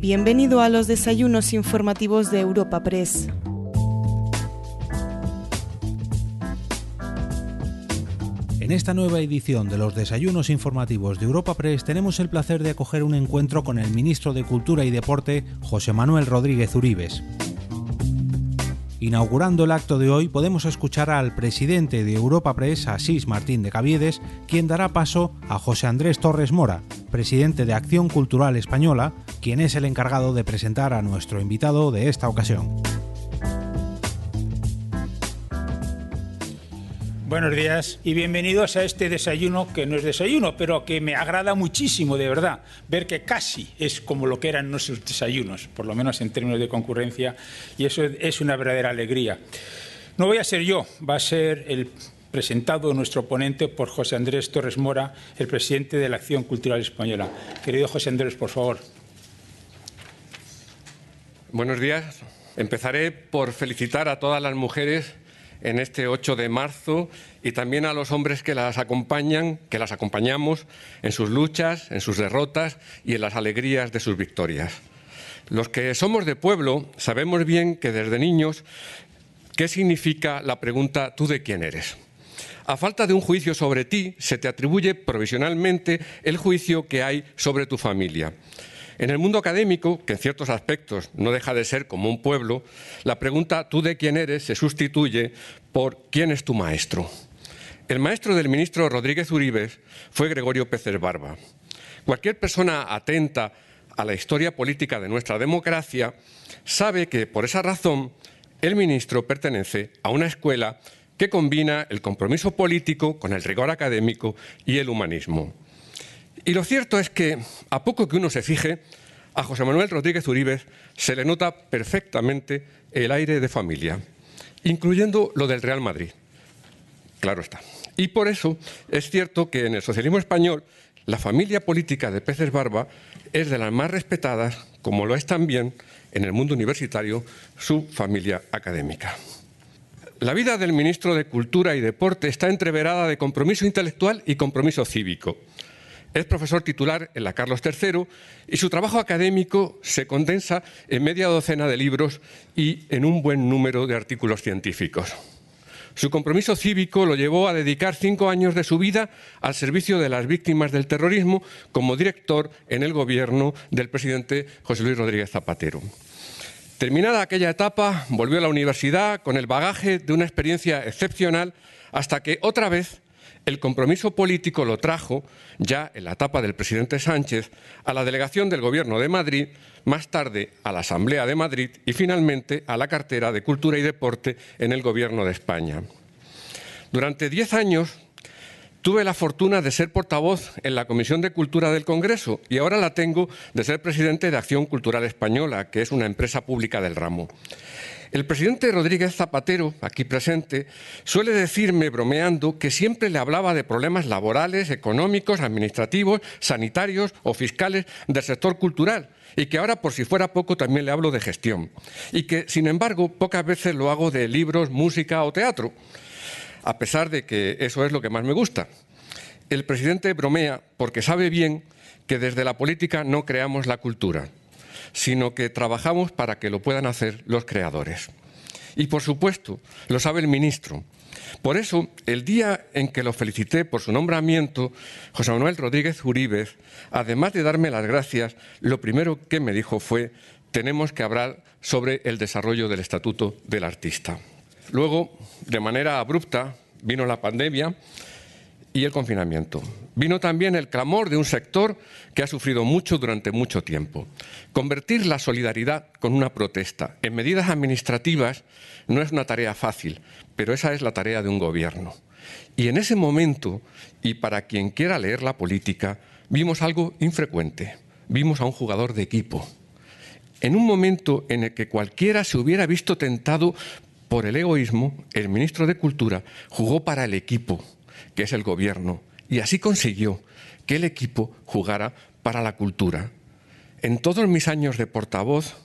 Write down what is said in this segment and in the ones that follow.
Bienvenido a los desayunos informativos de Europa Press. En esta nueva edición de los desayunos informativos de Europa Press tenemos el placer de acoger un encuentro con el ministro de Cultura y Deporte, José Manuel Rodríguez Uribes. Inaugurando el acto de hoy podemos escuchar al presidente de Europa Press, Asís Martín de Caviedes, quien dará paso a José Andrés Torres Mora, presidente de Acción Cultural Española, quien es el encargado de presentar a nuestro invitado de esta ocasión. Buenos días y bienvenidos a este desayuno que no es desayuno, pero que me agrada muchísimo, de verdad, ver que casi es como lo que eran nuestros desayunos, por lo menos en términos de concurrencia, y eso es una verdadera alegría. No voy a ser yo, va a ser el presentado nuestro ponente por José Andrés Torres Mora, el presidente de la Acción Cultural Española. Querido José Andrés, por favor. Buenos días. Empezaré por felicitar a todas las mujeres en este 8 de marzo y también a los hombres que las acompañan, que las acompañamos en sus luchas, en sus derrotas y en las alegrías de sus victorias. Los que somos de pueblo sabemos bien que desde niños qué significa la pregunta ¿tú de quién eres? A falta de un juicio sobre ti, se te atribuye provisionalmente el juicio que hay sobre tu familia. En el mundo académico, que en ciertos aspectos no deja de ser como un pueblo, la pregunta ¿tú de quién eres? se sustituye por ¿quién es tu maestro? El maestro del ministro Rodríguez Uribes fue Gregorio Peces Barba. Cualquier persona atenta a la historia política de nuestra democracia sabe que, por esa razón, el ministro pertenece a una escuela que combina el compromiso político con el rigor académico y el humanismo. Y lo cierto es que, a poco que uno se fije, a José Manuel Rodríguez Uribes se le nota perfectamente el aire de familia, incluyendo lo del Real Madrid. Claro está. Y por eso es cierto que en el socialismo español la familia política de Peces Barba es de las más respetadas, como lo es también en el mundo universitario su familia académica. La vida del ministro de Cultura y Deporte está entreverada de compromiso intelectual y compromiso cívico. Es profesor titular en la Carlos III y su trabajo académico se condensa en media docena de libros y en un buen número de artículos científicos. Su compromiso cívico lo llevó a dedicar cinco años de su vida al servicio de las víctimas del terrorismo como director en el gobierno del presidente José Luis Rodríguez Zapatero. Terminada aquella etapa, volvió a la universidad con el bagaje de una experiencia excepcional hasta que otra vez el compromiso político lo trajo, ya en la etapa del presidente Sánchez, a la delegación del Gobierno de Madrid, más tarde a la Asamblea de Madrid y finalmente a la cartera de Cultura y Deporte en el Gobierno de España. Durante diez años tuve la fortuna de ser portavoz en la Comisión de Cultura del Congreso y ahora la tengo de ser presidente de Acción Cultural Española, que es una empresa pública del ramo. El presidente Rodríguez Zapatero, aquí presente, suele decirme, bromeando, que siempre le hablaba de problemas laborales, económicos, administrativos, sanitarios o fiscales del sector cultural y que ahora, por si fuera poco, también le hablo de gestión. Y que, sin embargo, pocas veces lo hago de libros, música o teatro, a pesar de que eso es lo que más me gusta. El presidente bromea porque sabe bien que desde la política no creamos la cultura sino que trabajamos para que lo puedan hacer los creadores. Y por supuesto, lo sabe el ministro. Por eso, el día en que lo felicité por su nombramiento, José Manuel Rodríguez Uribes, además de darme las gracias, lo primero que me dijo fue, tenemos que hablar sobre el desarrollo del Estatuto del Artista. Luego, de manera abrupta, vino la pandemia y el confinamiento. Vino también el clamor de un sector que ha sufrido mucho durante mucho tiempo. Convertir la solidaridad con una protesta en medidas administrativas no es una tarea fácil, pero esa es la tarea de un gobierno. Y en ese momento, y para quien quiera leer la política, vimos algo infrecuente. Vimos a un jugador de equipo. En un momento en el que cualquiera se hubiera visto tentado por el egoísmo, el ministro de Cultura jugó para el equipo que es el gobierno, y así consiguió que el equipo jugara para la cultura. En todos mis años de portavoz,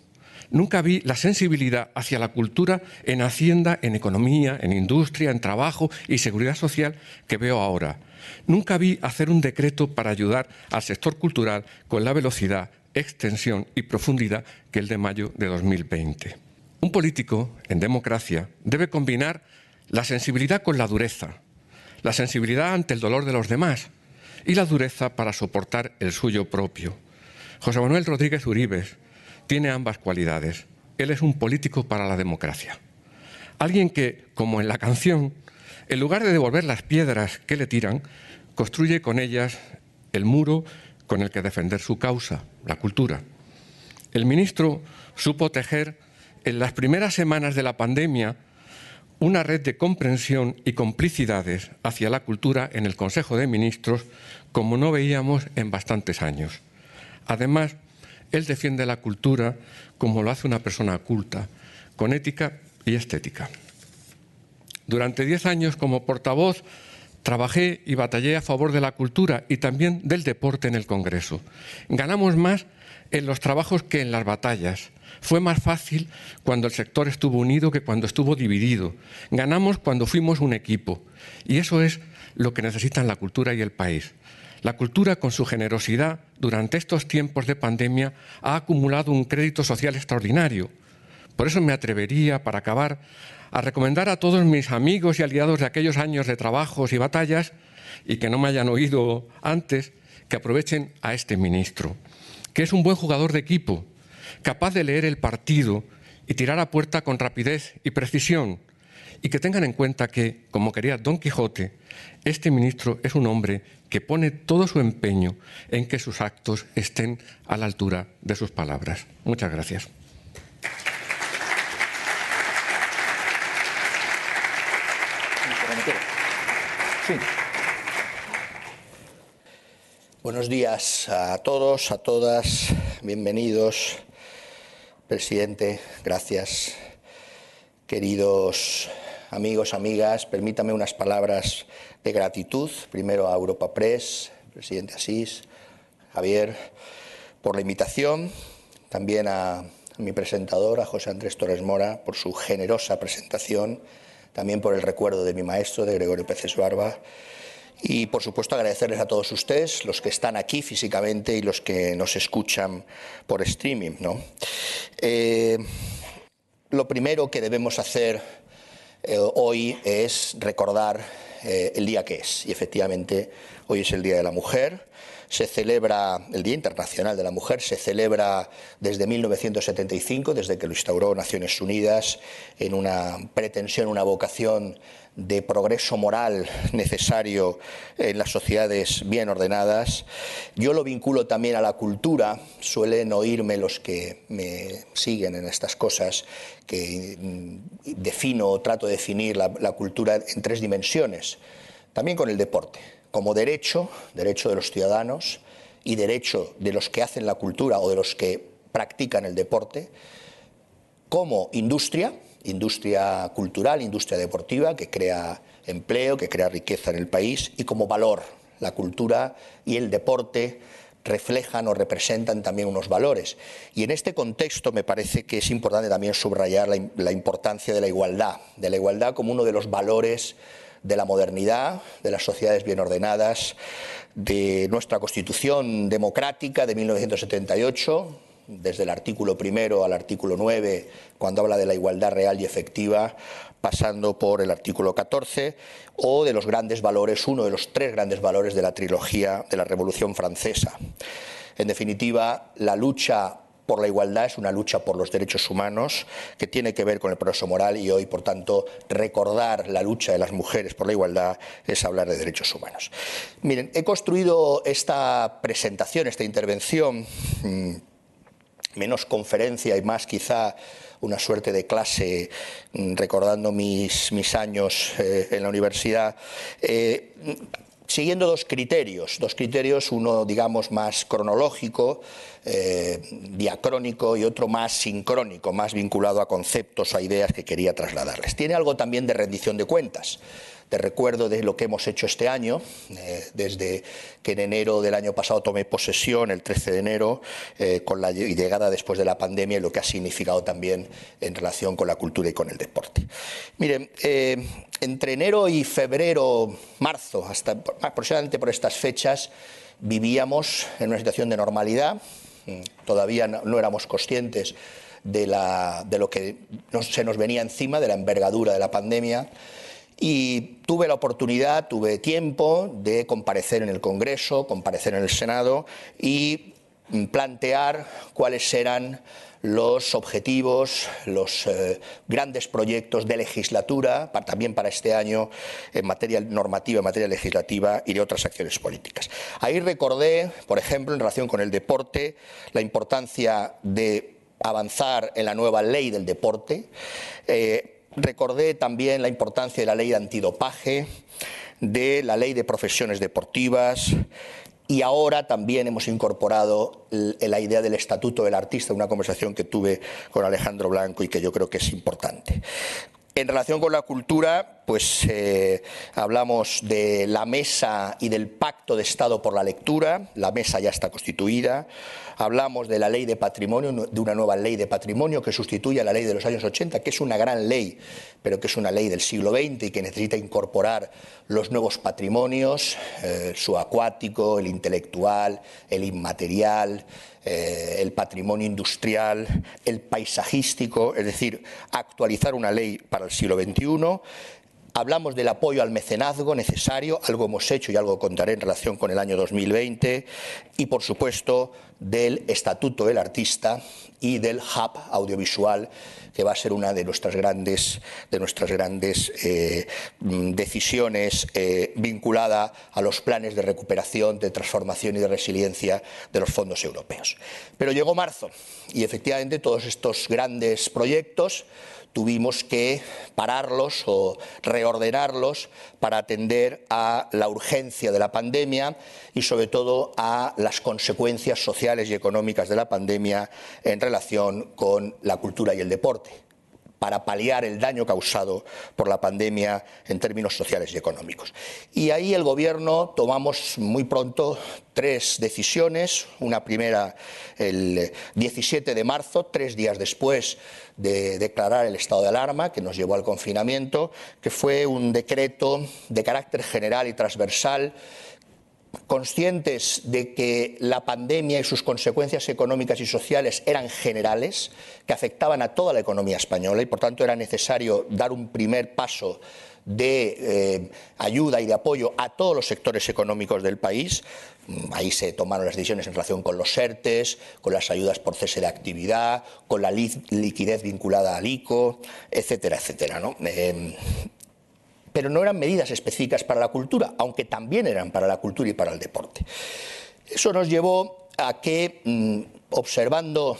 nunca vi la sensibilidad hacia la cultura en Hacienda, en economía, en industria, en trabajo y seguridad social que veo ahora. Nunca vi hacer un decreto para ayudar al sector cultural con la velocidad extensión y profundidad que el de mayo de 2020. Un político, en democracia, debe combinar la sensibilidad con la dureza, la sensibilidad ante el dolor de los demás y la dureza para soportar el suyo propio. José Manuel Rodríguez Uribes tiene ambas cualidades. Él es un político para la democracia. Alguien que, como en la canción, en lugar de devolver las piedras que le tiran, construye con ellas el muro con el que defender su causa, la cultura. El ministro supo tejer en las primeras semanas de la pandemia una red de comprensión y complicidades hacia la cultura en el Consejo de Ministros como no veíamos en bastantes años. Además, él defiende la cultura como lo hace una persona culta, con ética y estética. Durante diez años como portavoz trabajé y batallé a favor de la cultura y también del deporte en el Congreso. Ganamos más en los trabajos que en las batallas. Fue más fácil cuando el sector estuvo unido que cuando estuvo dividido. Ganamos cuando fuimos un equipo. Y eso es lo que necesitan la cultura y el país. La cultura, con su generosidad, durante estos tiempos de pandemia, ha acumulado un crédito social extraordinario. Por eso me atrevería, para acabar, a recomendar a todos mis amigos y aliados de aquellos años de trabajos y batallas, y que no me hayan oído antes, que aprovechen a este ministro, que es un buen jugador de equipo, capaz de leer el partido y tirar a puerta con rapidez y precisión, y que tengan en cuenta que, como quería Don Quijote, este ministro es un hombre que pone todo su empeño en que sus actos estén a la altura de sus palabras. Muchas gracias. Buenos días a todos, a todas, bienvenidos. Presidente, gracias. Queridos amigos, amigas, permítame unas palabras de gratitud, primero a Europa Press, presidente Asís, Javier, por la invitación, también a, mi presentador, a José Andrés Torres Mora, por su generosa presentación, también por el recuerdo de mi maestro, de Gregorio Peces Barba, y, por supuesto, agradecerles a todos ustedes, los que están aquí físicamente y los que nos escuchan por streaming. ¿no? Eh, lo primero que debemos hacer eh, hoy es recordar eh, el día que es. Y, efectivamente, hoy es el Día de la Mujer se celebra, el Día Internacional de la Mujer, se celebra desde 1975, desde que lo instauró Naciones Unidas, en una pretensión, una vocación de progreso moral necesario en las sociedades bien ordenadas. Yo lo vinculo también a la cultura. Suelen oírme los que me siguen en estas cosas, que mm, defino o trato de definir la, la cultura en tres dimensiones. También con el deporte, como derecho, derecho de los ciudadanos y derecho de los que hacen la cultura o de los que practican el deporte, como industria, industria cultural, industria deportiva, que crea empleo, que crea riqueza en el país, y como valor. La cultura y el deporte reflejan o representan también unos valores. Y en este contexto me parece que es importante también subrayar la, importancia de la igualdad, de la igualdad como uno de los valores de la modernidad, de las sociedades bien ordenadas, de nuestra Constitución democrática de 1978, desde el artículo primero al artículo 9, cuando habla de la igualdad real y efectiva, pasando por el artículo 14, o de los grandes valores, uno de los tres grandes valores de la trilogía de la Revolución Francesa. En definitiva, la lucha por la igualdad es una lucha por los derechos humanos que tiene que ver con el progreso moral y hoy, por tanto, recordar la lucha de las mujeres por la igualdad es hablar de derechos humanos. Miren, he construido esta presentación, esta intervención mm, menos conferencia y más quizá una suerte de clase, mm, recordando mis, mis años eh, en la universidad, eh, siguiendo dos criterios, dos criterios, uno digamos más cronológico, eh, diacrónico y otro más sincrónico, más vinculado a conceptos, a ideas que quería trasladarles. Tiene algo también de rendición de cuentas de recuerdo de lo que hemos hecho este año, eh, desde que en enero del año pasado tomé posesión, el 13 de enero, eh, con la llegada después de la pandemia y lo que ha significado también en relación con la cultura y con el deporte. Miren, eh, entre enero y febrero, marzo, hasta aproximadamente por estas fechas, vivíamos en una situación de normalidad, todavía no, éramos conscientes de, de lo que se nos venía encima, de la envergadura de la pandemia. Y tuve la oportunidad, tuve tiempo de comparecer en el Congreso, comparecer en el Senado y mm, plantear cuáles eran los objetivos, los eh, grandes proyectos de legislatura, también para este año en materia normativa, en materia legislativa y de otras acciones políticas. Ahí recordé, por ejemplo, en relación con el deporte, la importancia de avanzar en la nueva ley del deporte. Eh, recordé también la importancia de la ley de antidopaje, de la ley de profesiones deportivas, y ahora también hemos incorporado la idea del estatuto del artista, una conversación que tuve con Alejandro Blanco y que yo creo que es importante. En relación con la cultura, pues eh, hablamos de la mesa y del pacto de Estado por la lectura. La mesa ya está constituida. Hablamos de la ley de patrimonio, de una nueva ley de patrimonio que sustituye a la ley de los años 80, que es una gran ley, pero que es una ley del siglo XX y que necesita incorporar los nuevos patrimonios, eh, el subacuático, el intelectual, el inmaterial, eh, el patrimonio industrial, el paisajístico, es decir, actualizar una ley para el siglo XXI. Hablamos del apoyo al mecenazgo necesario, algo hemos hecho y algo contaré en relación con el año 2020, y por supuesto del Estatuto del Artista y del Hub Audiovisual, que va a ser una de nuestras grandes, de nuestras grandes eh, mm, decisiones eh, vinculada a los planes de recuperación, de transformación y de resiliencia de los fondos europeos. Pero llegó marzo y efectivamente todos estos grandes proyectos tuvimos que pararlos o reordenarlos para atender a la urgencia de la pandemia y sobre todo a las consecuencias sociales y económicas de la pandemia en relación con la cultura y el deporte para paliar el daño causado por la pandemia en términos sociales y económicos. Y ahí el Gobierno tomamos muy pronto tres decisiones. Una primera el 17 de marzo, tres días después de declarar el estado de alarma que nos llevó al confinamiento, que fue un decreto de carácter general y transversal conscientes de que la pandemia y sus consecuencias económicas y sociales eran generales, que afectaban a toda la economía española y por tanto era necesario dar un primer paso de eh, ayuda y de apoyo a todos los sectores económicos del país. Mm, ahí se tomaron las decisiones en relación con los ERTES, con las ayudas por cese de actividad, con la liquidez vinculada al ICO, etcétera, etcétera. ¿no? Eh, pero no eran medidas específicas para la cultura, aunque también eran para la cultura y para el deporte. Eso nos llevó a que, mm, observando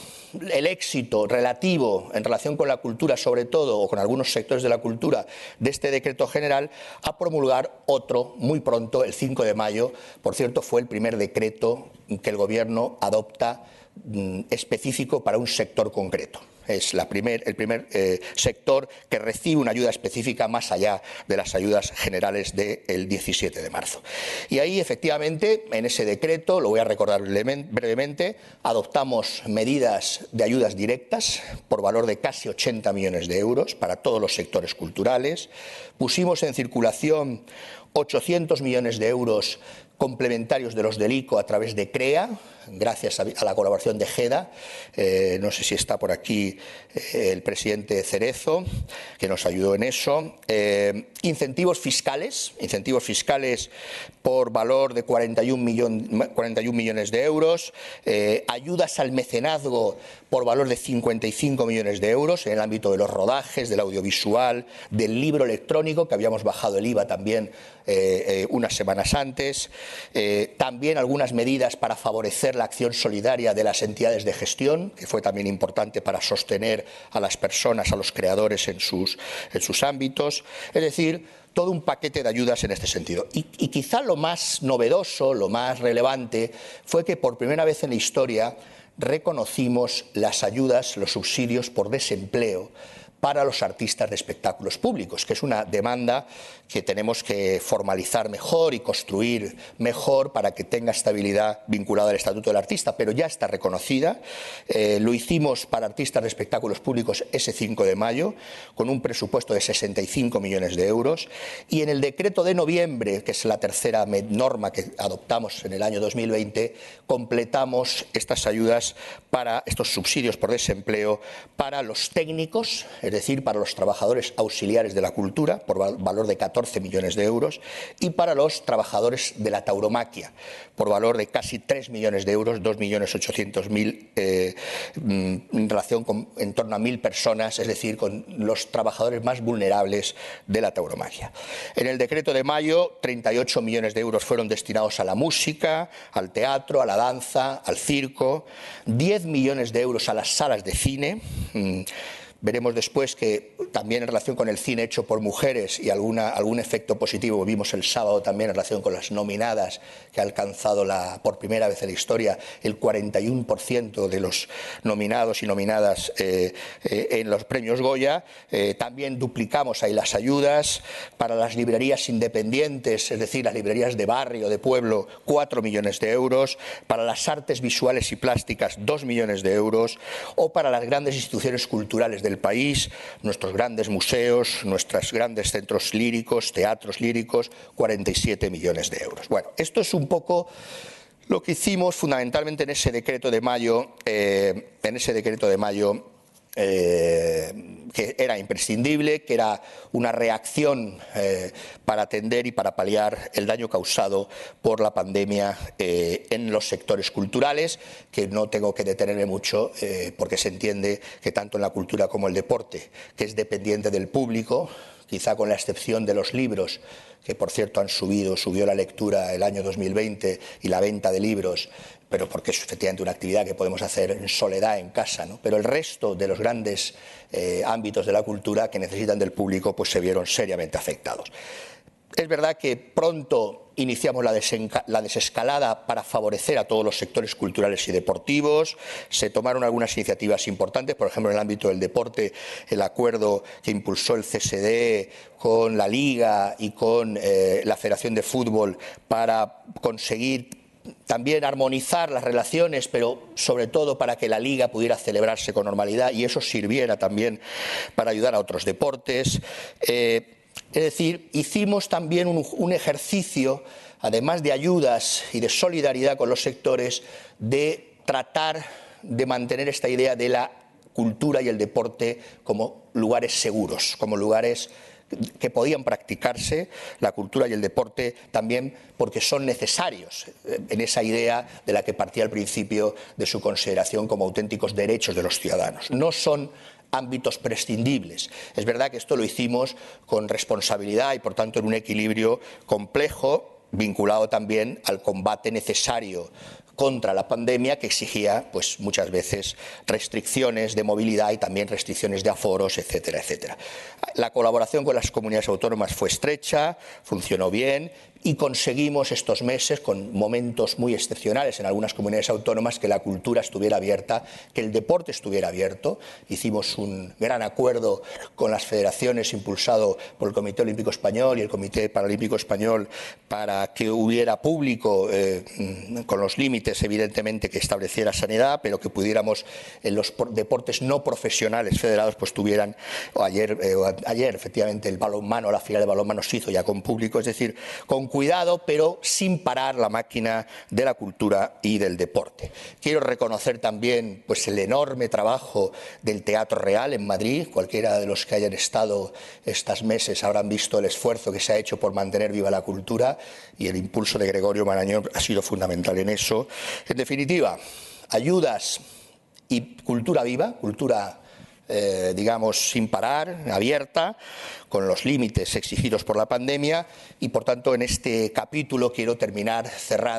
el éxito relativo en relación con la cultura, sobre todo, o con algunos sectores de la cultura, de este decreto general, a promulgar otro muy pronto, el 5 de mayo. Por cierto, fue el primer decreto que el Gobierno adopta mm, específico para un sector concreto es el primer eh, sector que recibe una ayuda específica más allá de las ayudas generales del 17 de marzo. Y ahí, efectivamente, en ese decreto, lo voy a recordar brevemente, adoptamos medidas de ayudas directas por valor de casi 80 millones de euros para todos los sectores culturales. Pusimos en circulación 800 millones de euros complementarios de los del ICO a través de CREA, gracias a, la colaboración de GEDA. Eh, no sé si está por aquí eh, el presidente Cerezo, que nos ayudó en eso. Eh, incentivos fiscales, incentivos fiscales por valor de 41, 41 millones de euros. ayudas al mecenazgo por valor de 55 millones de euros en el ámbito de los rodajes, del audiovisual, del libro electrónico, que habíamos bajado el IVA también unas semanas antes. también algunas medidas para favorecer la acción solidaria de las entidades de gestión, que fue también importante para sostener a las personas, a los creadores en sus, en sus ámbitos. Es decir, todo un paquete de ayudas en este sentido. Y quizá lo más novedoso, lo más relevante, fue que por primera vez en la historia reconocimos las ayudas, los subsidios por desempleo para los artistas de espectáculos públicos, que es una demanda que tenemos que formalizar mejor y construir mejor para que tenga estabilidad vinculada al Estatuto del Artista, pero ya está reconocida. Eh, lo hicimos para artistas de espectáculos públicos ese 5 de mayo, con un presupuesto de 65 millones de euros, y en el decreto de noviembre, que es la tercera norma que adoptamos en el año 2020, completamos estas ayudas para estos subsidios por desempleo para los técnicos, decir, para los trabajadores auxiliares de la cultura, por valor de 14 millones de euros, y para los trabajadores de la tauromaquia, por valor de casi 3 millones de euros, 2.800.000 eh, mm, en relación con en torno a mil personas, es decir, con los trabajadores más vulnerables de la tauromaquia. En el decreto de mayo, 38 millones de euros fueron destinados a la música, al teatro, a la danza, al circo, 10 millones de euros a las salas de cine. Veremos después que también en relación con el cine hecho por mujeres y alguna, algún efecto positivo vimos el sábado también en relación con las nominadas que ha alcanzado la, por primera vez en la historia el 41% de los nominados y nominadas eh, eh, en los premios Goya. Eh, también duplicamos ahí las ayudas para las librerías independientes, es decir, las librerías de barrio, de pueblo, 4 millones de euros, para las artes visuales y plásticas, 2 millones de euros, o para las grandes instituciones culturales del país, nuestros grandes museos, nuestros grandes centros líricos, teatros líricos, 47 millones de euros. Bueno, esto es un poco lo que hicimos fundamentalmente en ese decreto de mayo, eh, en ese decreto de mayo eh, que era imprescindible, que era una reacción eh, para atender y para paliar el daño causado por la pandemia eh, en los sectores culturales, que no tengo que detenerme mucho porque se entiende que tanto en la cultura como el deporte, que es dependiente del público, quizá con la excepción de los libros, que por cierto han subido, subió la lectura el año 2020 y la venta de libros pero porque es efectivamente una actividad que podemos hacer en soledad en casa, ¿no? pero el resto de los grandes eh, ámbitos de la cultura que necesitan del público pues se vieron seriamente afectados. Es verdad que pronto iniciamos la, la, desescalada para favorecer a todos los sectores culturales y deportivos. Se tomaron algunas iniciativas importantes, por ejemplo, en el ámbito del deporte, el acuerdo que impulsó el CSD con la Liga y con eh, la Federación de Fútbol para conseguir también armonizar las relaciones, pero sobre todo para que la liga pudiera celebrarse con normalidad y eso sirviera también para ayudar a otros deportes. Eh, es decir, hicimos también un, ejercicio, además de ayudas y de solidaridad con los sectores, de tratar de mantener esta idea de la cultura y el deporte como lugares seguros, como lugares que podían practicarse, la cultura y el deporte también porque son necesarios en esa idea de la que partía al principio de su consideración como auténticos derechos de los ciudadanos. No son ámbitos prescindibles. Es verdad que esto lo hicimos con responsabilidad y, por tanto, en un equilibrio complejo vinculado también al combate necesario contra la pandemia que exigía pues muchas veces restricciones de movilidad y también restricciones de aforos, etcétera, etcétera. La colaboración con las comunidades autónomas fue estrecha, funcionó bien y conseguimos estos meses, con momentos muy excepcionales en algunas comunidades autónomas, que la cultura estuviera abierta, que el deporte estuviera abierto. Hicimos un gran acuerdo con las federaciones impulsado por el Comité Olímpico Español y el Comité Paralímpico Español para que hubiera público eh, con los límites, evidentemente, que estableciera sanidad, pero que pudiéramos en los deportes no profesionales federados pues tuvieran, ayer, eh, ayer efectivamente, el balonmano, la final de balonmano se hizo ya con público, es decir, con cuidado, pero sin parar la máquina de la cultura y del deporte. Quiero reconocer también pues, el enorme trabajo del Teatro Real en Madrid. Cualquiera de los que hayan estado estos meses habrán visto el esfuerzo que se ha hecho por mantener viva la cultura y el impulso de Gregorio Marañón ha sido fundamental en eso. En definitiva, ayudas y cultura viva, cultura eh, digamos, sin parar, abierta, con los límites exigidos por la pandemia y, por tanto, en este capítulo quiero terminar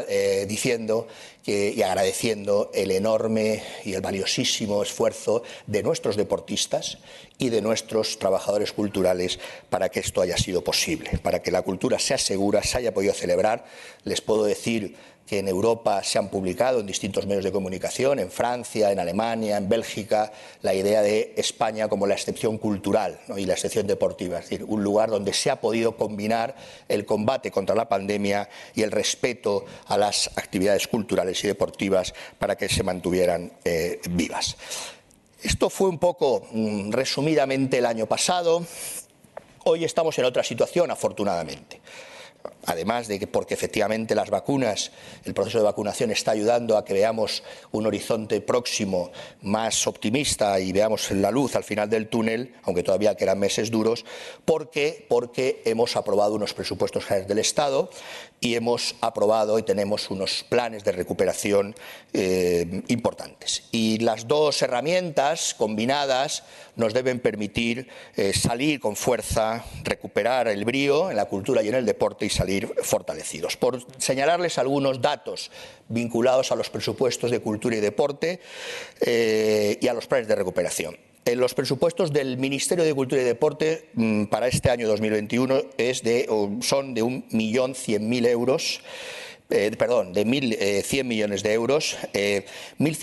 eh, diciendo y agradeciendo el enorme y el valiosísimo esfuerzo de nuestros deportistas y de nuestros trabajadores culturales para que esto haya sido posible, para que la cultura sea segura, se haya podido celebrar. Les puedo decir que en Europa se han publicado en distintos medios de comunicación, en Francia, en Alemania, en Bélgica, la idea de España como la excepción cultural y la excepción deportiva, es decir, un lugar donde se ha podido combinar el combate contra la pandemia y el respeto a las actividades culturales y deportivas para que se mantuvieran eh, vivas. Esto fue un poco mm, resumidamente el año pasado. Hoy estamos en otra situación, afortunadamente además de que porque efectivamente las vacunas, el proceso de vacunación está ayudando a que veamos un horizonte próximo más optimista y veamos la luz al final del túnel, aunque todavía quedan meses duros, porque, porque hemos aprobado unos presupuestos generales del Estado y hemos aprobado y tenemos unos planes de recuperación eh, importantes. Y las dos herramientas combinadas nos deben permitir eh, salir con fuerza, recuperar el brío en la cultura y en el deporte y salir fortalecidos. Por señalarles algunos datos vinculados a los presupuestos de cultura y deporte eh, y a los planes de recuperación. En los presupuestos del Ministerio de Cultura y Deporte mm, para este año 2021 es de, son de 1.100.000 euros eh, perdón, de 1.100 eh, millones de euros, 1.100 eh,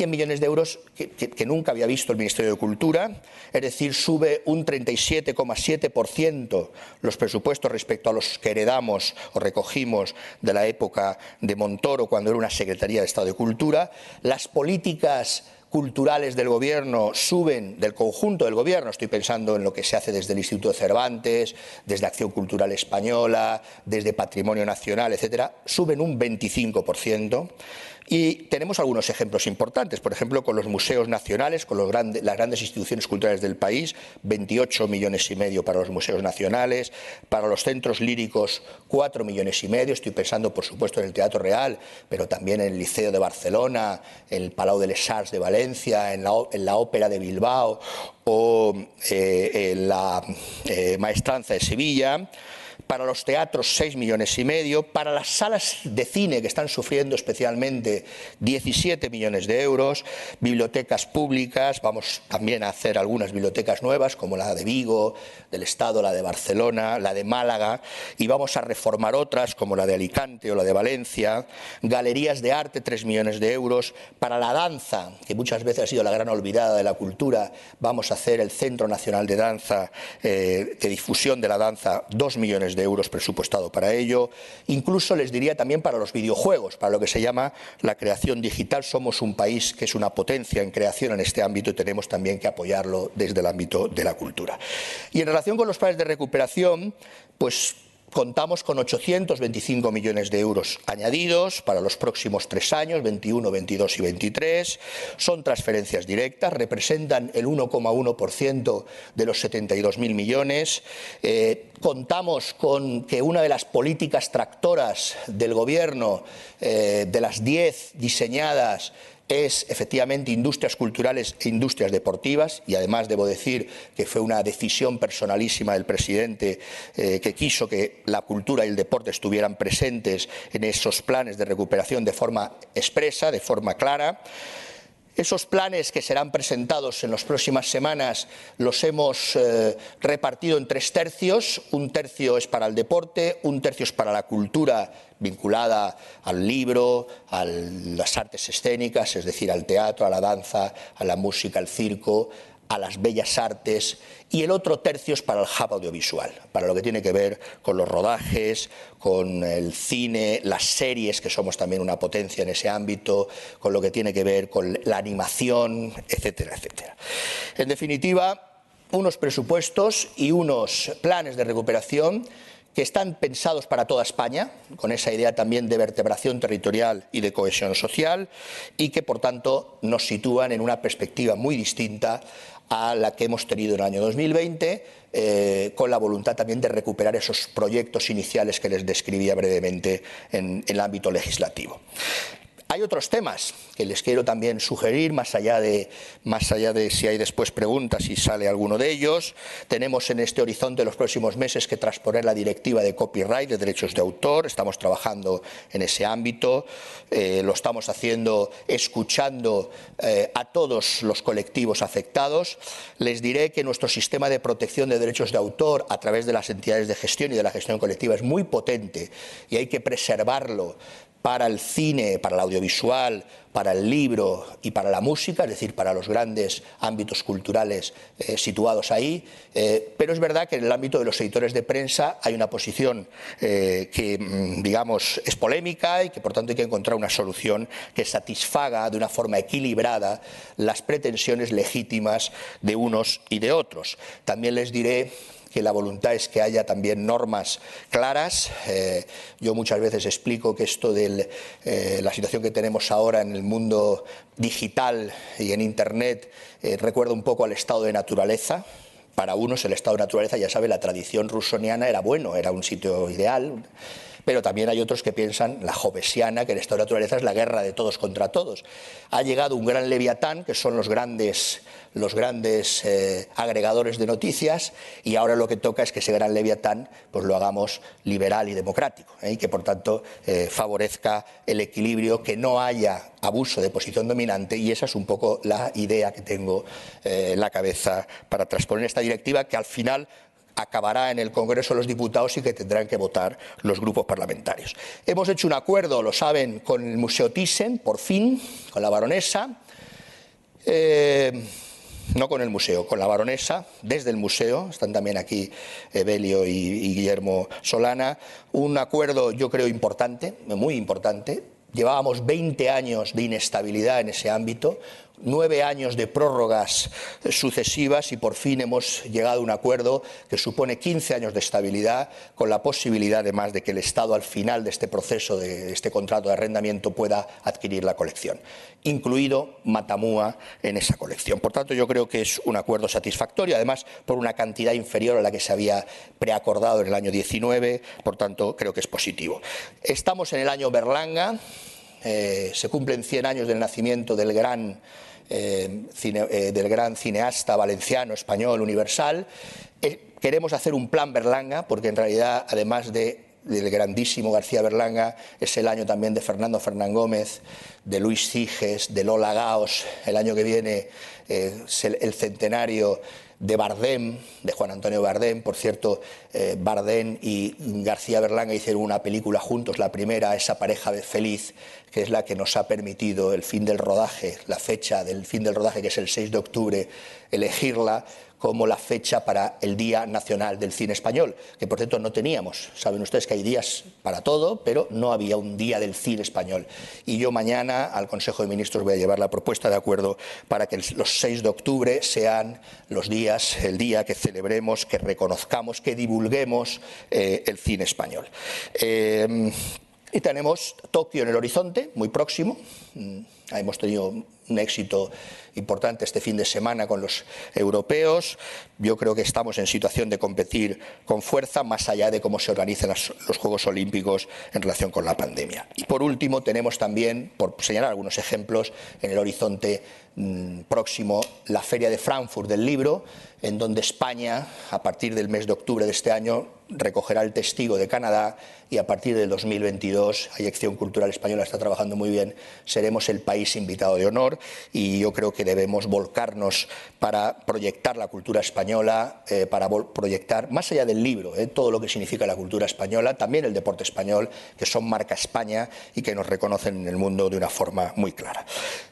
millones de euros que, nunca había visto el Ministerio de Cultura, es decir, sube un 37,7% los presupuestos respecto a los que heredamos o recogimos de la época de Montoro cuando era una Secretaría de Estado de Cultura. Las políticas culturales del Gobierno suben, del conjunto del Gobierno, estoy pensando en lo que se hace desde el Instituto Cervantes, desde Acción Cultural Española, desde Patrimonio Nacional, etcétera, suben un 25%. Y tenemos algunos ejemplos importantes, por ejemplo, con los museos nacionales, con las grandes instituciones culturales del país, 28 millones y medio para los museos nacionales, para los centros líricos, 4 millones y medio. Estoy pensando, por supuesto, en el Teatro Real, pero también en el Liceo de Barcelona, el Palau de les Arts de Valencia, en la, Ópera de Bilbao o eh, en la eh, Maestranza de Sevilla para los teatros 6 millones y medio, para las salas de cine que están sufriendo especialmente 17 millones de euros, bibliotecas públicas, vamos también a hacer algunas bibliotecas nuevas como la de Vigo, del Estado, la de Barcelona, la de Málaga y vamos a reformar otras como la de Alicante o la de Valencia, galerías de arte 3 millones de euros, para la danza, que muchas veces ha sido la gran olvidada de la cultura, vamos a hacer el Centro Nacional de Danza, eh, de difusión de la danza, 2 millones de euros presupuestado para ello. Incluso les diría también para los videojuegos, para lo que se llama la creación digital. Somos un país que es una potencia en creación en este ámbito y tenemos también que apoyarlo desde el ámbito de la cultura. Y en relación con los planes de recuperación, pues contamos con 825 millones de euros añadidos para los próximos tres años, 21, 22 y 23. Son transferencias directas, representan el 1,1% de los 72.000 millones. Eh, contamos con que una de las políticas tractoras del Gobierno, eh, de las 10 diseñadas, es efectivamente industrias culturales e industrias deportivas y además debo decir que fue una decisión personalísima del presidente eh, que quiso que la cultura y el deporte estuvieran presentes en esos planes de recuperación de forma expresa, de forma clara. Esos planes que serán presentados en las próximas semanas los hemos eh, repartido en tres tercios. Un tercio es para el deporte, un tercio es para la cultura vinculada al libro, a las artes escénicas, es decir, al teatro, a la danza, a la música, al circo, a las bellas artes y el otro tercio es para el hub audiovisual, para lo que tiene que ver con los rodajes, con el cine, las series, que somos también una potencia en ese ámbito, con lo que tiene que ver con la animación, etcétera, etcétera. En definitiva, unos presupuestos y unos planes de recuperación que están pensados para toda España, con esa idea también de vertebración territorial y de cohesión social, y que, por tanto, nos sitúan en una perspectiva muy distinta a la que hemos tenido en el año 2020, eh, con la voluntad también de recuperar esos proyectos iniciales que les describía brevemente en el ámbito legislativo. Hay otros temas que les quiero también sugerir, más allá de, si hay después preguntas y sale alguno de ellos. Tenemos en este horizonte los próximos meses que transponer la directiva de copyright, de derechos de autor. Estamos trabajando en ese ámbito. Eh, lo estamos haciendo escuchando eh, a todos los colectivos afectados. Les diré que nuestro sistema de protección de derechos de autor a través de las entidades de gestión y de la gestión colectiva es muy potente y hay que preservarlo para el cine, para el audiovisual, para el libro y para la música, es decir, para los grandes ámbitos culturales eh, situados ahí. Eh, pero es verdad que en el ámbito de los editores de prensa hay una posición eh, que, mm, digamos, es polémica y que por tanto hay que encontrar una solución que satisfaga de una forma equilibrada las pretensiones legítimas de unos y de otros. También les diré que la voluntad es que haya también normas claras. Eh, yo muchas veces explico que esto de eh, la situación que tenemos ahora en el mundo digital y en Internet eh, recuerda un poco al estado de naturaleza. Para unos el estado de naturaleza, ya sabe, la tradición rusoniana era bueno, era un sitio ideal pero también hay otros que piensan, la jovesiana, que en esta naturaleza es la guerra de todos contra todos. Ha llegado un gran leviatán, que son los grandes, los grandes eh, agregadores de noticias, y ahora lo que toca es que ese gran leviatán pues lo hagamos liberal y democrático, ¿eh? y que por tanto eh, favorezca el equilibrio, que no haya abuso de posición dominante, y esa es un poco la idea que tengo en la cabeza para transponer esta directiva, que al final acabará en el Congreso de los Diputados y que tendrán que votar los grupos parlamentarios. Hemos hecho un acuerdo, lo saben, con el Museo Thyssen, por fin, con la baronesa. Eh, no con el museo, con la baronesa, desde el museo, están también aquí Evelio y, y Guillermo Solana, un acuerdo yo creo importante, muy importante, Llevábamos 20 años de inestabilidad en ese ámbito, nueve años de prórrogas sucesivas y por fin hemos llegado a un acuerdo que supone 15 años de estabilidad con la posibilidad además de que el Estado al final de este proceso, de este contrato de arrendamiento pueda adquirir la colección, incluido Matamua en esa colección. Por tanto, yo creo que es un acuerdo satisfactorio, además por una cantidad inferior a la que se había preacordado en el año 19, por tanto, creo que es positivo. Estamos en el año Berlanga, eh, se cumplen 100 años del nacimiento del gran, eh, eh, del gran cineasta valenciano, español, universal. queremos hacer un plan Berlanga, porque en realidad, además de del grandísimo García Berlanga, es el año también de Fernando Fernán Gómez, de Luis Ciges, de Lola Gaos, el año que viene el centenario de Bardem, de Juan Antonio Bardem. Por cierto, eh, Bardem y García Berlanga hicieron una película juntos, la primera, esa pareja feliz, que es la que nos ha permitido el fin del rodaje, la fecha del fin del rodaje, que es el 6 de octubre, elegirla como la fecha para el Día Nacional del Cine Español, que por cierto no teníamos. Saben ustedes que hay días para todo, pero no había un Día del Cine Español. Y yo mañana al Consejo de Ministros voy a llevar la propuesta de acuerdo para que los 6 de octubre sean los días, el día que celebremos, que reconozcamos, que divulguemos eh, el cine español. Eh, y tenemos Tokio en el horizonte, muy próximo. Mm, hemos tenido un éxito importante este fin de semana con los europeos. Yo creo que estamos en situación de competir con fuerza, más allá de cómo se organizan los Juegos Olímpicos en relación con la pandemia. Y por último, tenemos también, por señalar algunos ejemplos, en el horizonte mm, próximo la Feria de Frankfurt del Libro, en donde España, a partir del mes de octubre de este año, recogerá el testigo de Canadá y a partir del 2022, hay Acción Cultural Española está trabajando muy bien, seremos el país invitado de honor y yo creo que debemos volcarnos para proyectar la cultura española, eh, para proyectar, más allá del libro, eh, todo lo que significa la cultura española, también el deporte español, que son marca España y que nos reconocen en el mundo de una forma muy clara.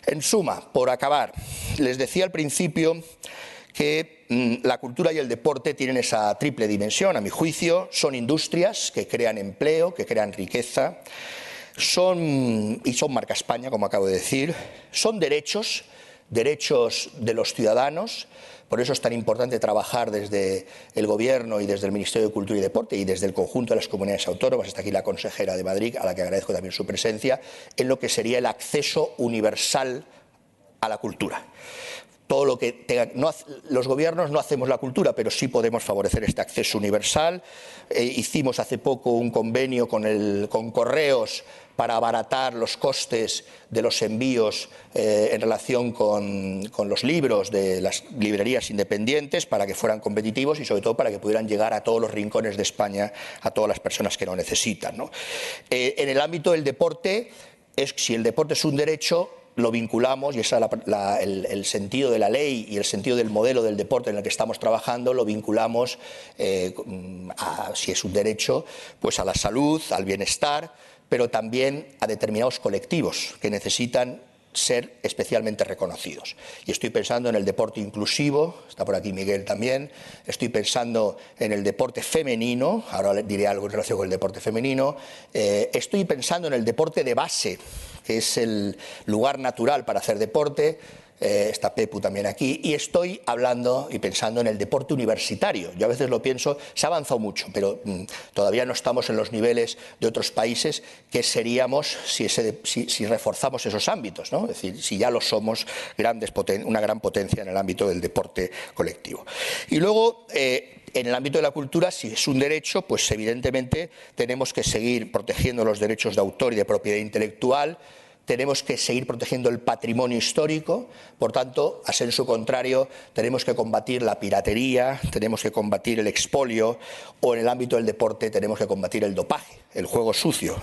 En suma, por acabar, les decía al principio que mm, la cultura y el deporte tienen esa triple dimensión, a mi juicio, son industrias que crean empleo, que crean riqueza, son, y son marca España, como acabo de decir, son derechos, derechos de los ciudadanos, por eso es tan importante trabajar desde el Gobierno y desde el Ministerio de Cultura y Deporte y desde el conjunto de las comunidades autónomas, está aquí la consejera de Madrid, a la que agradezco también su presencia, en lo que sería el acceso universal a la cultura. Todo lo que los gobiernos no hacemos la cultura, pero sí podemos favorecer este acceso universal. Eh, hicimos hace poco un convenio con, el, con correos para abaratar los costes de los envíos eh, en relación con, con, los libros de las librerías independientes para que fueran competitivos y sobre todo para que pudieran llegar a todos los rincones de España, a todas las personas que lo necesitan. Eh, en el ámbito del deporte, es, si el deporte es un derecho, lo vinculamos, y ese es el, sentido de la ley y el sentido del modelo del deporte en el que estamos trabajando, lo vinculamos, eh, si es un derecho, pues a la salud, al bienestar, pero también a determinados colectivos que necesitan ser especialmente reconocidos. Y estoy pensando en el deporte inclusivo, está por aquí Miguel también, estoy pensando en el deporte femenino, ahora diré algo en relación con el deporte femenino, eh, estoy pensando en el deporte de base, que es el lugar natural para hacer deporte, eh, está Pepu también aquí, y estoy hablando y pensando en el deporte universitario. Yo a veces lo pienso, se ha avanzado mucho, pero mm, todavía no estamos en los niveles de otros países que seríamos si, reforzamos esos ámbitos, ¿no? es decir, si ya lo somos, grandes una gran potencia en el ámbito del deporte colectivo. Y luego, eh, en el ámbito de la cultura, si es un derecho, pues evidentemente tenemos que seguir protegiendo los derechos de autor y de propiedad intelectual, tenemos que seguir protegiendo el patrimonio histórico, por tanto, a senso contrario, tenemos que combatir la piratería, tenemos que combatir el expolio o en el ámbito del deporte tenemos que combatir el dopaje, el juego sucio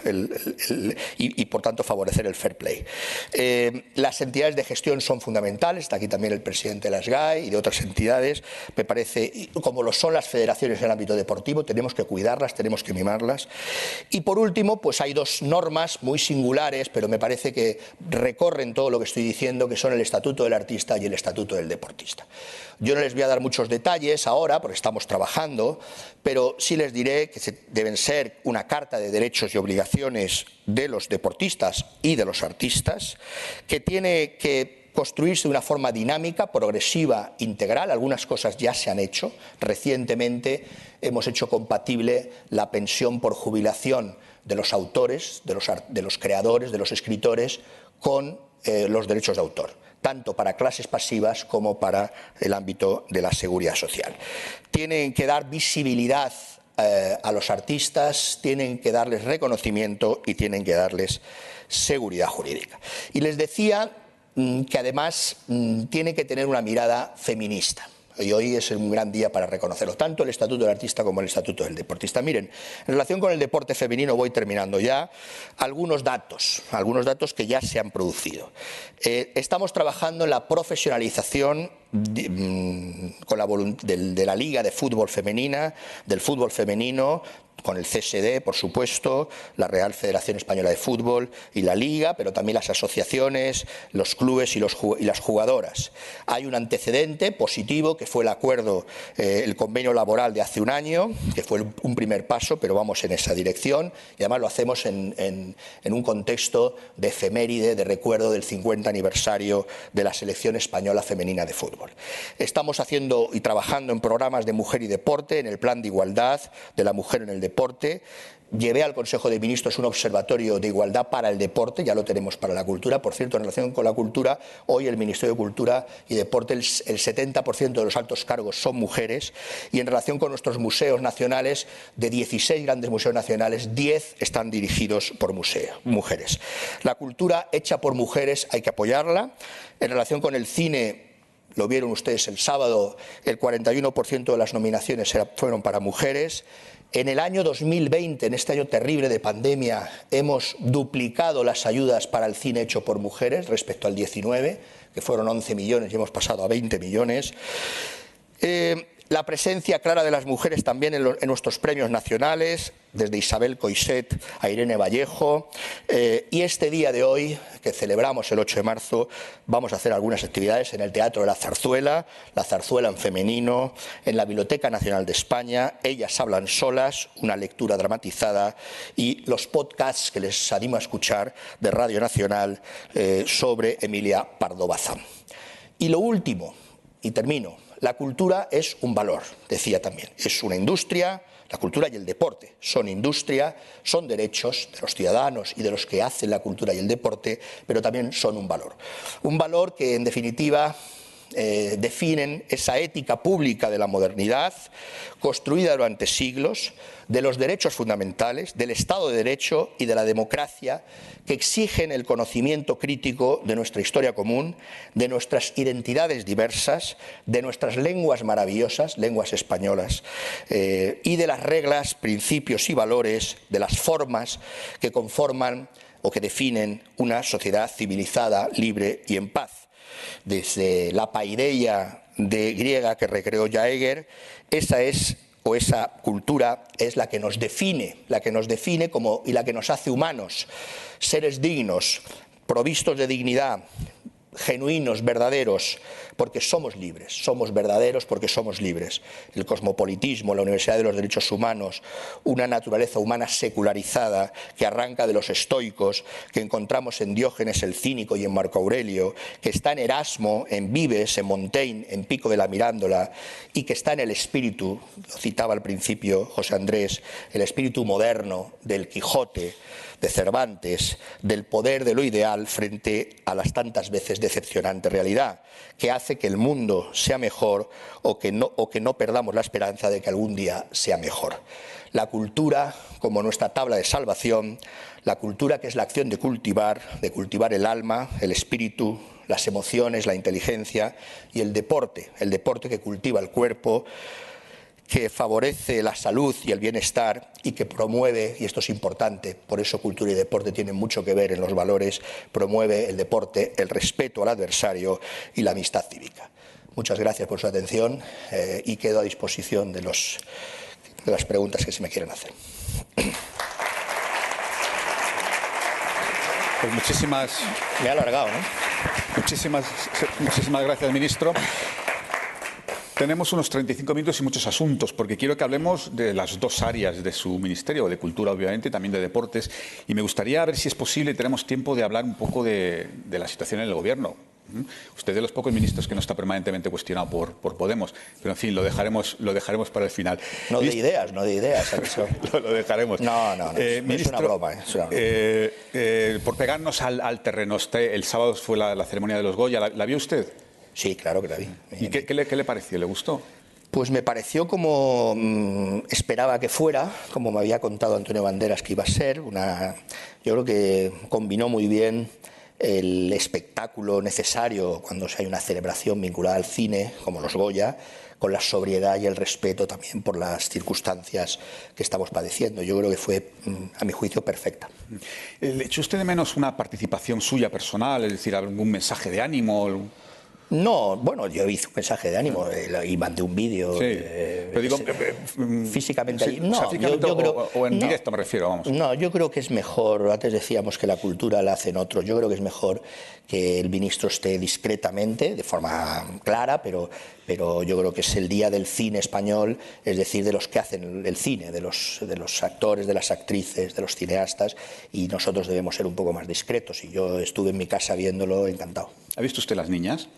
y, por tanto favorecer el fair play. Eh, las entidades de gestión son fundamentales, está aquí también el presidente de las GAE y de otras entidades, me parece, como lo son las federaciones en el ámbito deportivo, tenemos que cuidarlas, tenemos que mimarlas. Y por último, pues hay dos normas muy singulares, pero me parece que recorren todo lo que estoy diciendo, que son el Estatuto del Artista y el Estatuto del Deportista. Yo no les voy a dar muchos detalles ahora, porque estamos trabajando, pero sí les diré que deben ser una carta de derechos y obligaciones de los deportistas y de los artistas, que tiene que construirse de una forma dinámica, progresiva, integral. Algunas cosas ya se han hecho. Recientemente hemos hecho compatible la pensión por jubilación de los autores, de los, creadores, de los escritores, con eh, los derechos de autor, tanto para clases pasivas como para el ámbito de la seguridad social. Tienen que dar visibilidad eh, a los artistas, tienen que darles reconocimiento y tienen que darles seguridad jurídica. Y les decía mm, que además mm, tiene que tener una mirada feminista y hoy es un gran día para reconocerlo, tanto el Estatuto del Artista como el Estatuto del Deportista. Miren, en relación con el deporte femenino, voy terminando ya, algunos datos, algunos datos que ya se han producido. Eh, estamos trabajando en la profesionalización mm, con la de la Liga de Fútbol Femenina, del fútbol femenino, con el CSD, por supuesto, la Real Federación Española de Fútbol y la Liga, pero también las asociaciones, los clubes y, las jugadoras. Hay un antecedente positivo que fue el acuerdo, eh, el convenio laboral de hace un año, que fue un primer paso, pero vamos en esa dirección y además lo hacemos en, un contexto de efeméride, de recuerdo del 50 aniversario de la selección española femenina de fútbol. Estamos haciendo y trabajando en programas de mujer y deporte, en el plan de igualdad de la mujer en el deporte deporte. Llevé al Consejo de Ministros un observatorio de igualdad para el deporte, ya lo tenemos para la cultura. Por cierto, en relación con la cultura, hoy el Ministerio de Cultura y Deporte, el, 70% de los altos cargos son mujeres. Y en relación con nuestros museos nacionales, de 16 grandes museos nacionales, 10 están dirigidos por mujeres. La cultura hecha por mujeres hay que apoyarla. En relación con el cine, lo vieron ustedes el sábado, el 41% de las nominaciones fueron para mujeres. En el año 2020, en este año terrible de pandemia, hemos duplicado las ayudas para el cine hecho por mujeres respecto al 19, que fueron 11 millones y hemos pasado a 20 millones. Eh, la presencia clara de las mujeres también en, nuestros premios nacionales, desde Isabel Coiset a Irene Vallejo. Eh, y este día de hoy, que celebramos el 8 de marzo, vamos a hacer algunas actividades en el Teatro de la Zarzuela, la Zarzuela en femenino, en la Biblioteca Nacional de España, Ellas hablan solas, una lectura dramatizada y los podcasts que les animo a escuchar de Radio Nacional eh, sobre Emilia Pardo Bazán. Y lo último, y termino, la cultura es un valor, decía también. Es una industria, la cultura y el deporte son industria, son derechos de los ciudadanos y de los que hacen la cultura y el deporte, pero también son un valor. Un valor que, en definitiva, eh, definen esa ética pública de la modernidad, construida durante siglos, de los derechos fundamentales, del Estado de Derecho y de la democracia, que exigen el conocimiento crítico de nuestra historia común, de nuestras identidades diversas, de nuestras lenguas maravillosas, lenguas españolas, eh, y de las reglas, principios y valores, de las formas que conforman o que definen una sociedad civilizada, libre y en paz desde la paideia de griega que recreó Jaeger, esa es o esa cultura es la que nos define, la que nos define como, y la que nos hace humanos, seres dignos, provistos de dignidad, genuinos, verdaderos, porque somos libres, somos verdaderos porque somos libres. El cosmopolitismo, la Universidad de los Derechos Humanos, una naturaleza humana secularizada que arranca de los estoicos, que encontramos en Diógenes el Cínico y en Marco Aurelio, que está en Erasmo, en Vives, en Montaigne, en Pico de la Mirándola, y que está en el espíritu, lo citaba al principio José Andrés, el espíritu moderno del Quijote, de Cervantes, del poder de lo ideal frente a las tantas veces decepcionante realidad, que hace que el mundo sea mejor o que no, o que no perdamos la esperanza de que algún día sea mejor. La cultura como nuestra tabla de salvación, la cultura que es la acción de cultivar, de cultivar el alma, el espíritu, las emociones, la inteligencia y el deporte, el deporte que cultiva el cuerpo, que favorece la salud y el bienestar y que promueve, y esto es importante, por eso cultura y deporte tienen mucho que ver en los valores, promueve el deporte, el respeto al adversario y la amistad cívica. Muchas gracias por su atención eh, y quedo a disposición de, los, de las preguntas que se me quieran hacer. Pues muchísimas. Me he alargado, ¿no? Muchísimas, muchísimas gracias, ministro. Tenemos unos 35 minutos y muchos asuntos, porque quiero que hablemos de las dos áreas de su ministerio, de cultura obviamente, y también de deportes. Y me gustaría ver si es posible, tenemos tiempo de hablar un poco de, la situación en el gobierno. ¿Mm? Usted es de los pocos ministros que no está permanentemente cuestionado por, por Podemos, pero en fin, lo dejaremos, lo dejaremos para el final. No de ideas, no de ideas. lo, lo, dejaremos. No, no, no. Eh, es, una broma, es una broma. Eh, eh, por pegarnos al, al terreno, usted, el sábado fue la, la, ceremonia de los Goya, ¿la, la vio usted? Sí, claro que la vi. ¿Y qué, qué, le, qué le, pareció? ¿Le gustó? Pues me pareció como mmm, esperaba que fuera, como me había contado Antonio Banderas que iba a ser. Una, yo creo que combinó muy bien el espectáculo necesario cuando hay una celebración vinculada al cine, como los Goya, con la sobriedad y el respeto también por las circunstancias que estamos padeciendo. Yo creo que fue, a mi juicio, perfecta. ¿Le echó usted de menos una participación suya personal, es decir, algún mensaje de ánimo? No, bueno, yo hice un mensaje de ánimo eh, y mandé un vídeo. Sí, eh, pero digo, físicamente. Sí, no, o, sea, yo, yo creo, o, o, en no, directo me refiero, vamos. No, yo creo que es mejor, antes decíamos que la cultura la hacen otros, yo creo que es mejor que el ministro esté discretamente, de forma clara, pero, pero yo creo que es el día del cine español, es decir, de los que hacen el cine, de los, de los actores, de las actrices, de los cineastas, y nosotros debemos ser un poco más discretos. Y yo estuve en mi casa viéndolo encantado. ¿Ha visto usted las niñas?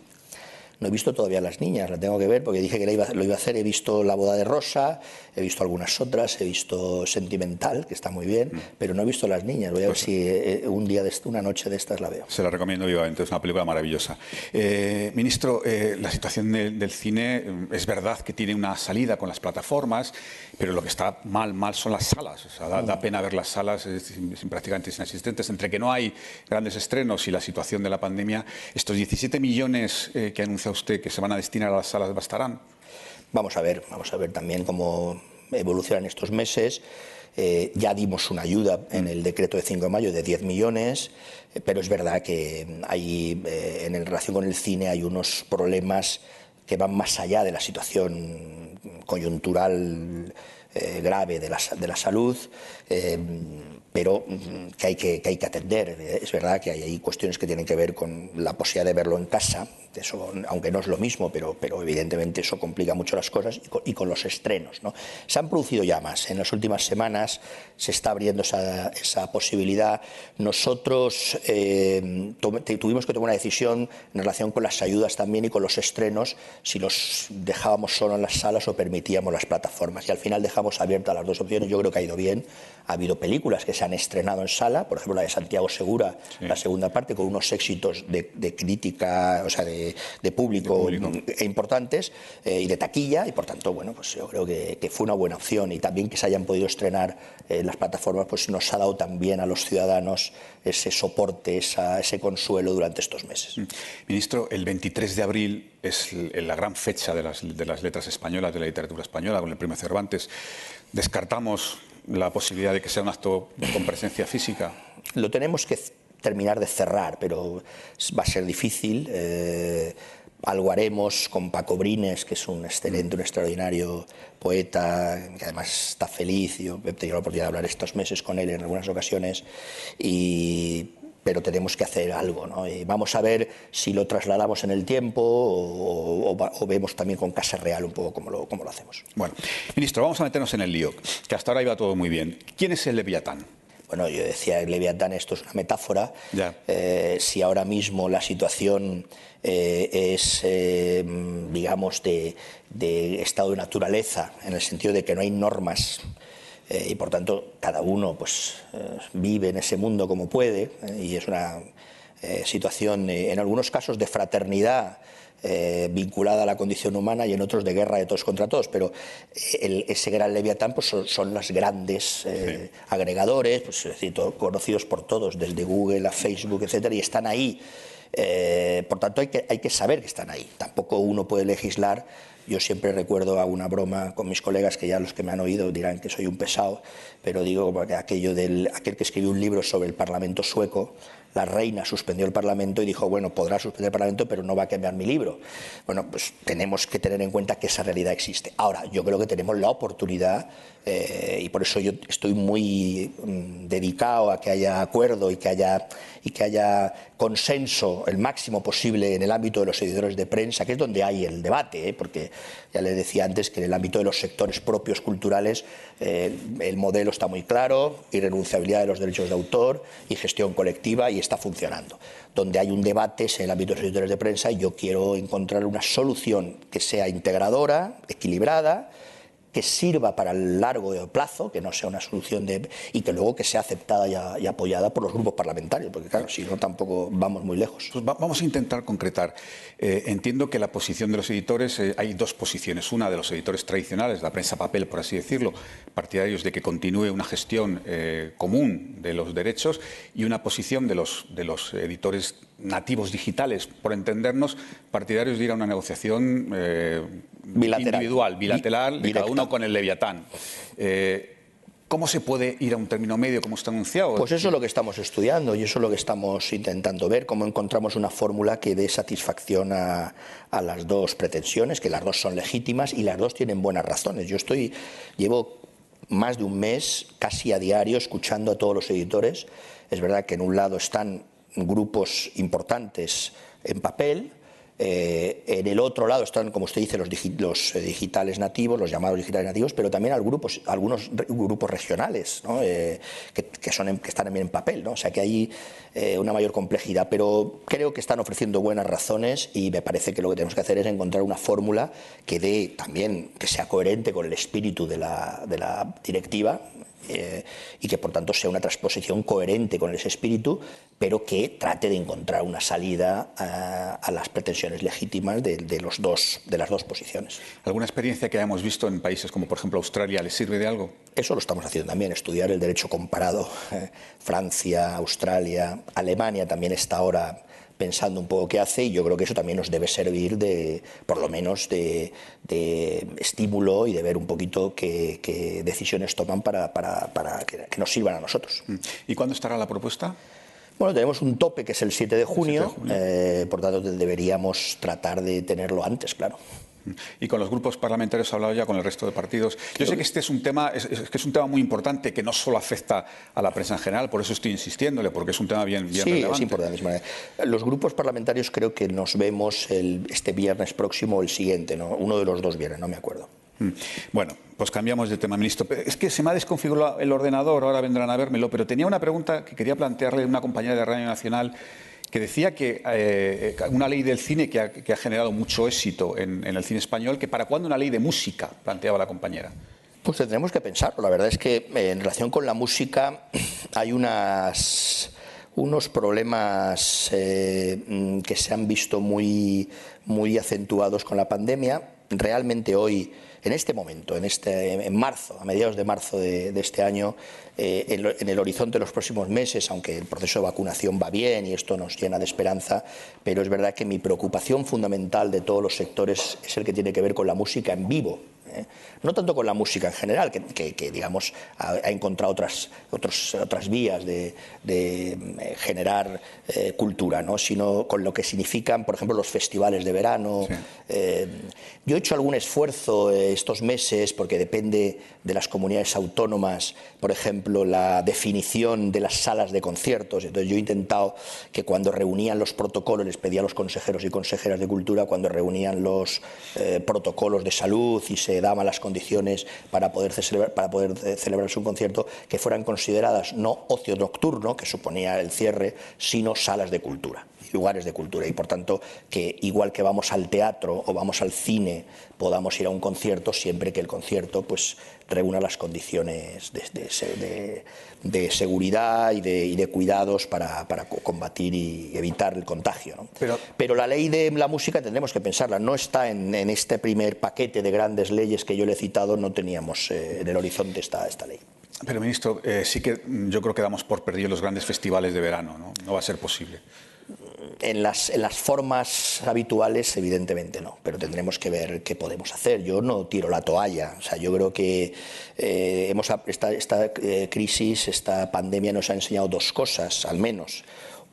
No he visto todavía las niñas, la tengo que ver porque dije que lo iba, lo iba, a hacer. He visto La boda de Rosa, he visto algunas otras, he visto Sentimental, que está muy bien, mm. pero no he visto las niñas. Voy a pues ver si eh, un día, de, una noche de estas la veo. Se la recomiendo vivamente, es una película maravillosa. Eh, ministro, eh, la situación de, del cine es verdad que tiene una salida con las plataformas, pero lo que está mal, mal son las salas. O sea, da, mm. da pena ver las salas es, es, prácticamente inexistentes. Entre que no hay grandes estrenos y la situación de la pandemia, estos 17 millones que ha anunciado usted que se van a destinar a las salas bastarán? Vamos a ver, vamos a ver también cómo evolucionan estos meses. Eh, ya dimos una ayuda en el decreto de 5 de mayo de 10 millones, eh, pero es verdad que hay, eh, en relación con el cine hay unos problemas que van más allá de la situación coyuntural grave de la, de la salud. Pero mm, que hay que, que hay que, atender. Es verdad que hay, cuestiones que tienen que ver con la posibilidad de verlo en casa, eso, aunque no es lo mismo, pero, evidentemente eso complica mucho las cosas, y con, y con, los estrenos. ¿no? Se han producido ya más. En las últimas semanas se está abriendo esa, esa posibilidad. Nosotros eh, tuvimos que tomar una decisión en relación con las ayudas también y con los estrenos, si los dejábamos solo en las salas o permitíamos las plataformas. Y al final dejamos abiertas las dos opciones. Yo creo que ha ido bien. Ha habido películas que se han estrenado en sala, por ejemplo la de Santiago Segura, sí. la segunda parte, con unos éxitos de, de crítica, o sea, de, de, público, de público, importantes eh, y de taquilla, y por tanto, bueno, pues yo creo que, que, fue una buena opción y también que se hayan podido estrenar en las plataformas, pues nos ha dado también a los ciudadanos ese soporte, esa, ese consuelo durante estos meses. Mm. Ministro, el 23 de abril es la gran fecha de las, de las letras españolas, de la literatura española, con el premio Cervantes. Descartamos la posibilidad de que sea un acto con presencia física? Lo tenemos que terminar de cerrar, pero va a ser difícil. Eh, algo haremos con Paco Brines, que es un excelente, un extraordinario poeta, que además está feliz. Yo he tenido la oportunidad de hablar estos meses con él en algunas ocasiones. Y pero tenemos que hacer algo. ¿no? Y vamos a ver si lo trasladamos en el tiempo o, o, vemos también con Casa Real un poco cómo lo, cómo lo hacemos. Bueno, ministro, vamos a meternos en el lío, que hasta ahora iba todo muy bien. ¿Quién es el Leviatán? Bueno, yo decía, el Leviatán, esto es una metáfora. Eh, si ahora mismo la situación eh, es, eh, digamos, de, de estado de naturaleza, en el sentido de que no hay normas eh, y por tanto cada uno pues, eh, vive en ese mundo como puede eh, y es una situación en algunos casos de fraternidad vinculada a la condición humana y en otros de guerra de todos contra todos, pero ese gran leviatán pues, son, los grandes agregadores, pues, conocidos por todos, desde Google a Facebook, etcétera, y están ahí. por tanto, hay que, hay que saber que están ahí. Tampoco uno puede legislar yo siempre recuerdo a una broma con mis colegas que ya los que me han oído dirán que soy un pesado, pero digo que aquello del aquel que escribió un libro sobre el Parlamento sueco, la reina suspendió el Parlamento y dijo, bueno, podrá suspender el Parlamento, pero no va a cambiar mi libro. Bueno, pues tenemos que tener en cuenta que esa realidad existe. Ahora, yo creo que tenemos la oportunidad, eh, y por eso yo estoy muy mm, dedicado a que haya acuerdo y que haya, y que haya consenso el máximo posible en el ámbito de los editores de prensa, que es donde hay el debate, ¿eh? porque ya le decía antes que en el ámbito de los sectores propios culturales eh, el modelo está muy claro, irrenunciabilidad de los derechos de autor y gestión colectiva y está funcionando. Donde hay un debate es en el ámbito de los editores de prensa y yo quiero encontrar una solución que sea integradora, equilibrada, que sirva para el largo plazo, que no sea una solución de y que luego que sea aceptada y, apoyada por los grupos parlamentarios, porque claro, si no tampoco vamos muy lejos. Pues vamos a intentar concretar. Eh, entiendo que la posición de los editores, eh, hay dos posiciones. Una de los editores tradicionales, la prensa papel, por así decirlo, partidarios de que continúe una gestión eh, común de los derechos, y una posición de los, de los editores nativos digitales, por entendernos, partidarios de ir a una negociación individual, bilateral, cada uno con el Leviatán. Eh, ¿Cómo se puede ir a un término medio como está anunciado? Pues eso es lo que estamos estudiando y eso es lo que estamos intentando ver, cómo encontramos una fórmula que dé satisfacción a, a, las dos pretensiones, que las dos son legítimas y las dos tienen buenas razones. Yo estoy, llevo más de un mes casi a diario escuchando a todos los editores. Es verdad que en un lado están grupos importantes en papel, eh, en el otro lado están, como usted dice, los, eh, digitales nativos, los llamados digitales nativos, pero también algunos grupos regionales eh, que, están también en papel. O sea que hay una mayor complejidad, pero creo que están ofreciendo buenas razones y me parece que lo que tenemos que hacer es encontrar una fórmula que dé también, que sea coherente con el espíritu de la directiva eh, y que por tanto sea una transposición coherente con ese espíritu, pero que trate de encontrar una salida a, las pretensiones legítimas de, los dos, de las dos posiciones. ¿Alguna experiencia que hayamos visto en países como por ejemplo Australia le sirve de algo? Eso lo estamos haciendo también, estudiar el derecho comparado. Eh, Francia, Australia, Alemania también está ahora pensando un poco qué hace y yo creo que eso también nos debe servir de, por lo menos, de, estímulo y de ver un poquito qué, decisiones toman para, que, nos sirvan a nosotros. Mm. ¿Y cuándo estará la propuesta? Bueno, tenemos un tope que es el 7 de junio, eh, por tanto deberíamos tratar de tenerlo antes, claro. Y con los grupos parlamentarios he hablado ya con el resto de partidos. Yo sé que este es un tema, es, que es un tema muy importante que no solo afecta a la prensa en general, por eso estoy insistiéndole, porque es un tema bien, bien sí, es importante. Los grupos parlamentarios creo que nos vemos el, este viernes próximo o el siguiente, ¿no? uno de los dos viernes, no me acuerdo. Mm. Bueno, pues cambiamos de tema, ministro. Es que se me ha desconfigurado el ordenador, ahora vendrán a vérmelo, pero tenía una pregunta que quería plantearle a una compañera de Radio Nacional que decía que eh, una ley del cine que ha, generado mucho éxito en, el cine español, que para cuándo una ley de música, planteaba la compañera. Pues tendremos que pensarlo. La verdad es que eh, en relación con la música hay unos problemas eh, mm, que se han visto muy, muy acentuados con la pandemia. Realmente hoy en este momento, en, este, en marzo, a mediados de marzo de, este año, eh, en, el horizonte de los próximos meses, aunque el proceso de vacunación va bien y esto nos llena de esperanza, pero es verdad que mi preocupación fundamental de todos los sectores es el que tiene que ver con la música en vivo. ¿Eh? no tanto con la música en general, que, digamos ha, encontrado otras, otras vías de, eh, generar eh, cultura, ¿no? sino con lo que significan, por ejemplo, los festivales de verano. yo he hecho algún esfuerzo estos meses, porque depende de las comunidades autónomas, por ejemplo, la definición de las salas de conciertos. Entonces yo he intentado que cuando reunían los protocolos, les pedía a los consejeros y consejeras de cultura, cuando reunían los protocolos de salud y se daban las condiciones para poder, celebrar, para poder celebrarse un concierto que fueran consideradas no ocio nocturno, que suponía el cierre, sino salas de cultura lugares de cultura. Y por tanto que igual que vamos al teatro o vamos al cine podamos ir a un concierto siempre que el concierto pues reúna las condiciones de, seguridad y de, cuidados para, combatir y evitar el contagio. Pero, la ley de la música tendremos que pensarla, no está en, este primer paquete de grandes leyes que yo le he citado, no teníamos eh, en el horizonte esta, esta ley. Pero, ministro, eh, sí que yo creo que damos por perdido los grandes festivales de verano, ¿no? No va a ser posible en las, en las, formas habituales, evidentemente no, pero tendremos que ver qué podemos hacer. Yo no tiro la toalla. O sea, yo creo que eh, hemos, esta, esta eh, crisis, esta pandemia nos ha enseñado dos cosas, al menos.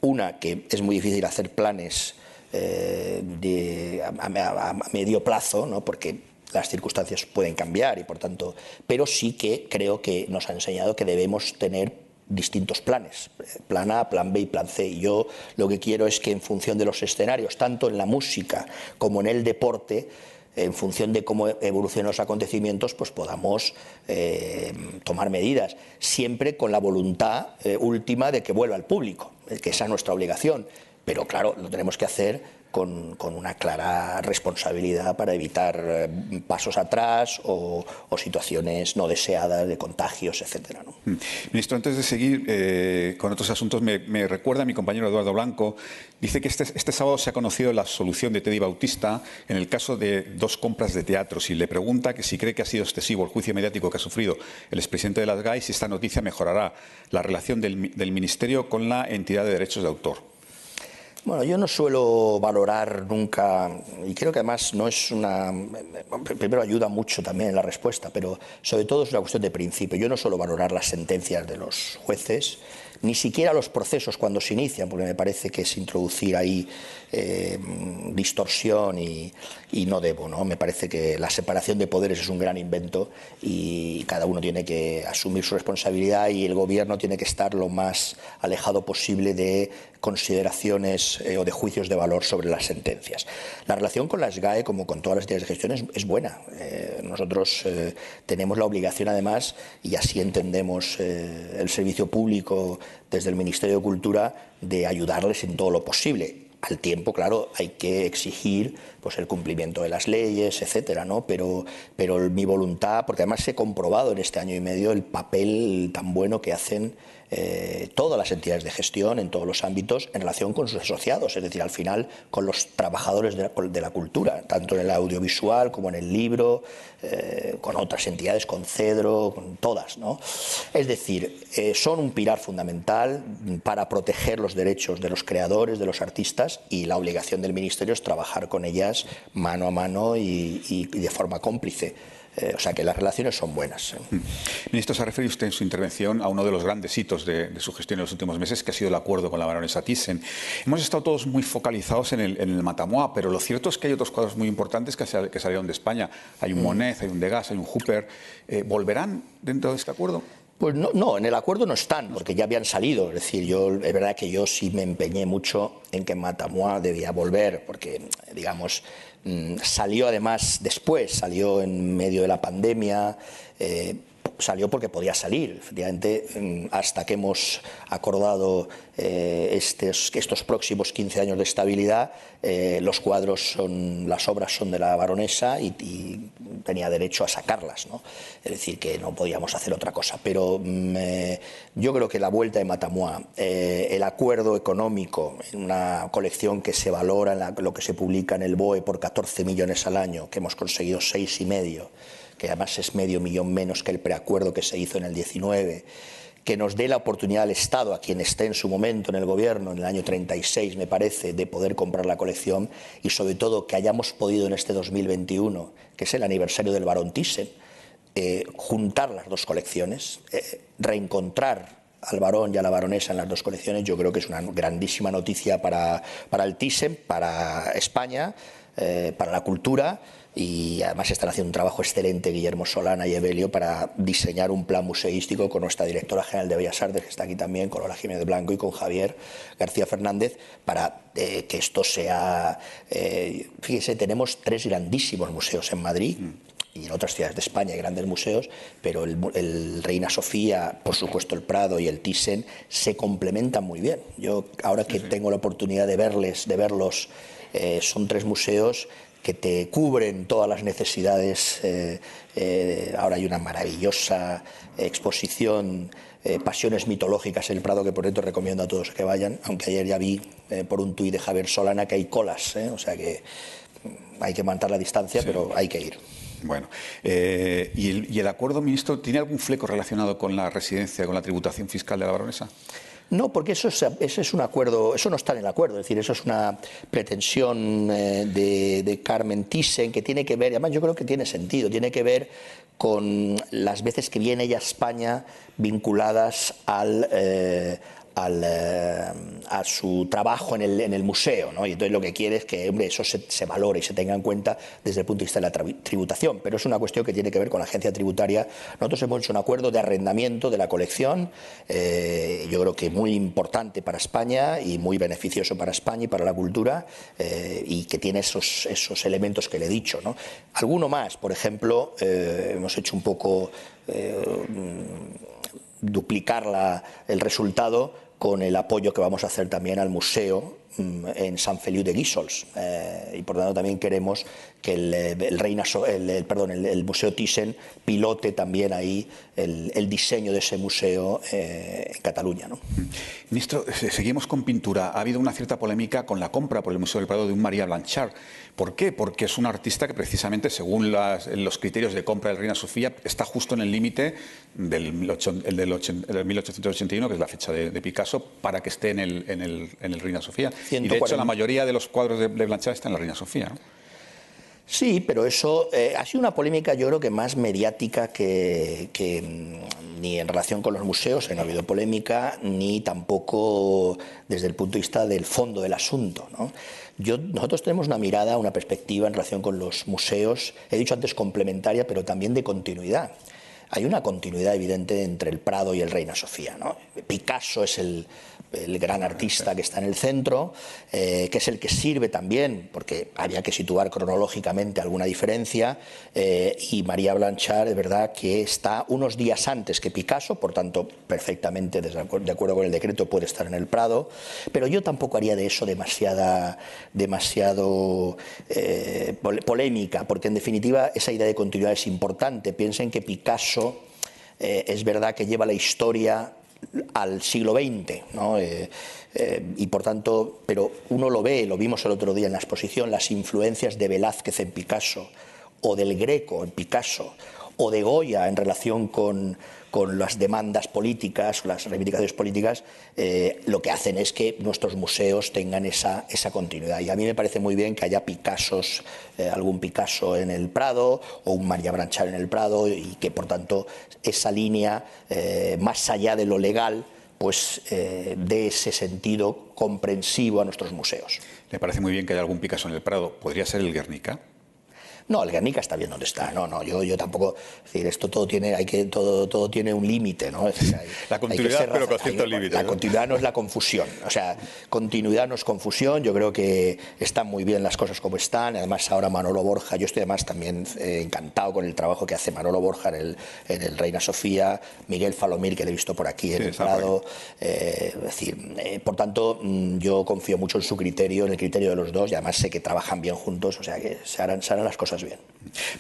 Una, que es muy difícil hacer planes eh, de, a, medio plazo, ¿no? porque las circunstancias pueden cambiar y por tanto, pero sí que creo que nos ha enseñado que debemos tener distintos planes, plan A, plan B y plan C. Y yo lo que quiero es que en función de los escenarios, tanto en la música como en el deporte, en función de cómo evolucionan los acontecimientos, pues podamos eh, tomar medidas, siempre con la voluntad eh, última de que vuelva al público, que esa es nuestra obligación. Pero claro, lo tenemos que hacer con, una clara responsabilidad para evitar eh, pasos atrás o, situaciones no deseadas de contagios, etcétera. Mm. Ministro, antes de seguir eh, con otros asuntos, me, recuerda mi compañero Eduardo Blanco, dice que este, este, sábado se ha conocido la solución de Teddy Bautista en el caso de dos compras de teatros y le pregunta que si cree que ha sido excesivo el juicio mediático que ha sufrido el expresidente de las GAI, si esta noticia mejorará la relación del Ministerio con la entidad de derechos de autor. Bueno, yo no suelo valorar nunca, y creo que además no es una. Primero ayuda mucho también en la respuesta, pero sobre todo es una cuestión de principio. Yo no suelo valorar las sentencias de los jueces, ni siquiera los procesos cuando se inician, porque me parece que es introducir ahí eh, distorsión y, no debo. ¿no? Me parece que la separación de poderes es un gran invento y cada uno tiene que asumir su responsabilidad y el gobierno tiene que estar lo más alejado posible de consideraciones eh, o de juicios de valor sobre las sentencias. La relación con la SGAE, como con todas las entidades de gestión, es, buena. Eh, nosotros tenemos la obligación, además, y así entendemos el servicio público desde el Ministerio de Cultura, de ayudarles en todo lo posible al tiempo, claro, hay que exigir pues, el cumplimiento de las leyes, etcétera, ¿no? Pero, pero mi voluntad, porque además he comprobado en este año y medio el papel tan bueno que hacen eh, todas las entidades de gestión en todos los ámbitos en relación con sus asociados, es decir, al final con los trabajadores de la, cultura, tanto en el audiovisual como en el libro, eh, con otras entidades, con Cedro, con todas. ¿no? Es decir, eh, son un pilar fundamental para proteger los derechos de los creadores, de los artistas, y la obligación del Ministerio es trabajar con ellas mano a mano y de forma cómplice. Eh, o sea que las relaciones son buenas. Mm. Ministro, se ha referido usted en su intervención a uno de los grandes hitos de, su gestión en los últimos meses, que ha sido el acuerdo con la baronesa Thyssen. Hemos estado todos muy focalizados en el, en Matamoa, pero lo cierto es que hay otros cuadros muy importantes que, salieron de España. Hay un mm. Hay un Degas, hay un Hooper. Eh, ¿Volverán dentro de este acuerdo? Pues no, no, en el acuerdo no están, porque ya habían salido. Es decir, yo es verdad que yo sí me empeñé mucho en que Matamoa debía volver, porque, digamos, Mm, salió además después, salió en medio de la pandemia, eh, salió porque podía salir. Efectivamente, mm, hasta que hemos acordado eh, estos, próximos 15 años de estabilidad, eh, los cuadros son, las obras son de la baronesa y, tenía derecho a sacarlas. ¿no? Es decir, que no podíamos hacer otra cosa. Pero mm, eh, yo creo que la vuelta de Matamua, el acuerdo económico, una colección que se valora en lo que se publica en el BOE por 14 millones al año, que hemos conseguido seis y medio, que además es medio millón menos que el preacuerdo que se hizo en el 19 que nos dé la oportunidad al Estado, a quien esté en su momento en el gobierno, en el año 36 me parece, de poder comprar la colección y sobre todo que hayamos podido en este 2021, que es el aniversario del Barón Thyssen, eh, juntar las dos colecciones, eh, reencontrar al varón y a la baronesa en las dos colecciones, yo creo que es una grandísima noticia para, para el Thyssen, para España, eh, para la cultura y además están haciendo un trabajo excelente Guillermo Solana y Evelio para diseñar un plan museístico con nuestra directora general de Bellas Artes, que está aquí también, con Lola Jiménez Blanco y con Javier García Fernández, para eh, que esto sea... Eh, fíjese, tenemos tres grandísimos museos en Madrid. y en otras ciudades de España hay grandes museos, pero el, el, Reina Sofía, por supuesto el Prado y el Thyssen se complementan muy bien. Yo ahora que tengo la oportunidad de verles, de verlos, eh, son tres museos que te cubren todas las necesidades. Eh, eh, ahora hay una maravillosa exposición, eh, Pasiones mitológicas en el Prado, que por cierto recomiendo a todos que vayan, aunque ayer ya vi por un tuit de Javier Solana que hay colas, o sea que mm, hay que mantener la distancia, sí. pero hay que ir. Bueno, eh, ¿y, el, ¿y el acuerdo, ministro, tiene algún fleco relacionado con la residencia, con la tributación fiscal de la baronesa? No, porque eso es, ese es un acuerdo, eso no está en el acuerdo, es decir, eso es una pretensión eh, de, de, Carmen Thyssen que tiene que ver, además yo creo que tiene sentido, tiene que ver con las veces que viene ella a España vinculadas al, eh, eh, a su trabajo en el, en el museo. ¿no? Y entonces lo que quiere es que hombre, eso se, valore y se tenga en cuenta desde el punto de vista de la tributación. Pero es una cuestión que tiene que ver con la agencia tributaria. Nosotros hemos hecho un acuerdo de arrendamiento de la colección, eh, yo creo que muy importante para España y muy beneficioso para España y para la cultura, eh, y que tiene esos, elementos que le he dicho. ¿no? Alguno más, por ejemplo, hemos hecho un poco duplicar el resultado con el apoyo que vamos a hacer también al museo mm, en San Feliu de Guíxols. Eh, y por tanto también queremos que el, el, Reina, el, el perdón, el, Museo Thyssen pilote también ahí el, diseño de ese museo eh, en Cataluña. ¿no? Ministro, seguimos con pintura. Ha habido una cierta polémica con la compra por el Museo del Prado de un María Blanchard. ¿Por qué? Porque es un artista que precisamente, según las, los criterios de compra del Reina Sofía, está justo en el límite del, del, del, 1881, que es la fecha de, de, Picasso, para que esté en el, en el, en el Reina Sofía. 140. Y de hecho, la mayoría de los cuadros de, de Blanchard están en la Reina Sofía. ¿no? Sí, pero eso eh, ha sido una polémica yo creo que más mediática que, que mm, ni en relación con los museos, no ha habido polémica, ni tampoco desde el punto de vista del fondo del asunto. ¿no? Nosotros tenemos una mirada, una perspectiva en relación con los museos, he dicho antes complementaria, pero también de continuidad. Hay una continuidad evidente entre el Prado y el Reina Sofía. ¿no? Picasso es el, el gran artista que está en el centro, eh, que es el que sirve también, porque había que situar cronológicamente alguna diferencia, eh, y María Blanchard, de verdad, que está unos días antes que Picasso, por tanto, perfectamente de acuerdo con el decreto puede estar en el Prado, pero yo tampoco haría de eso demasiada, demasiado eh, polémica, porque en definitiva esa idea de continuidad es importante. Piensen que Picasso es verdad que lleva la historia al siglo XX, ¿no? eh, eh, y por tanto, pero uno lo ve, lo vimos el otro día en la exposición, las influencias de Velázquez en Picasso, o del Greco en Picasso, o de Goya en relación con, con las demandas políticas, las reivindicaciones políticas, eh, lo que hacen es que nuestros museos tengan esa, esa, continuidad. Y a mí me parece muy bien que haya Picassos, eh, algún Picasso en el Prado o un María Branchar en el Prado y que, por tanto, esa línea, eh, más allá de lo legal, pues dé ese sentido comprensivo a nuestros museos. ¿Le parece muy bien que haya algún Picasso en el Prado? ¿Podría ser el Guernica? No, el Guernica está bien donde está. No, no, yo, yo tampoco. Es decir, esto todo tiene, hay que, todo, todo tiene un límite, ¿no? Es decir, hay, la continuidad, pero con cierto límite. La ¿no? continuidad no es la confusión. O sea, continuidad no es confusión. Yo creo que están muy bien las cosas como están. Además, ahora Manolo Borja, yo estoy además también eh, encantado con el trabajo que hace Manolo Borja en el, en el Reina Sofía, Miguel Falomir, que le he visto por aquí en sí, el Prado. Eh, es decir, eh, por tanto, mm, yo confío mucho en su criterio, en el criterio de los dos, y además sé que trabajan bien juntos, o sea que se harán, se harán las cosas bien.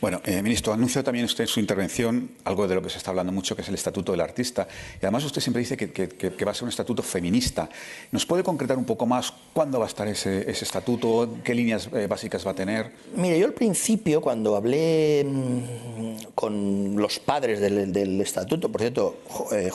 Bueno, eh, ministro, anunció también usted en su intervención algo de lo que se está hablando mucho, que es el Estatuto del Artista. Y además usted siempre dice que, va a ser un estatuto feminista. ¿Nos puede concretar un poco más cuándo va a estar ese, estatuto? ¿Qué líneas eh, básicas va a tener? Mire, yo al principio, cuando hablé mm, con los padres del, estatuto, por cierto, eh,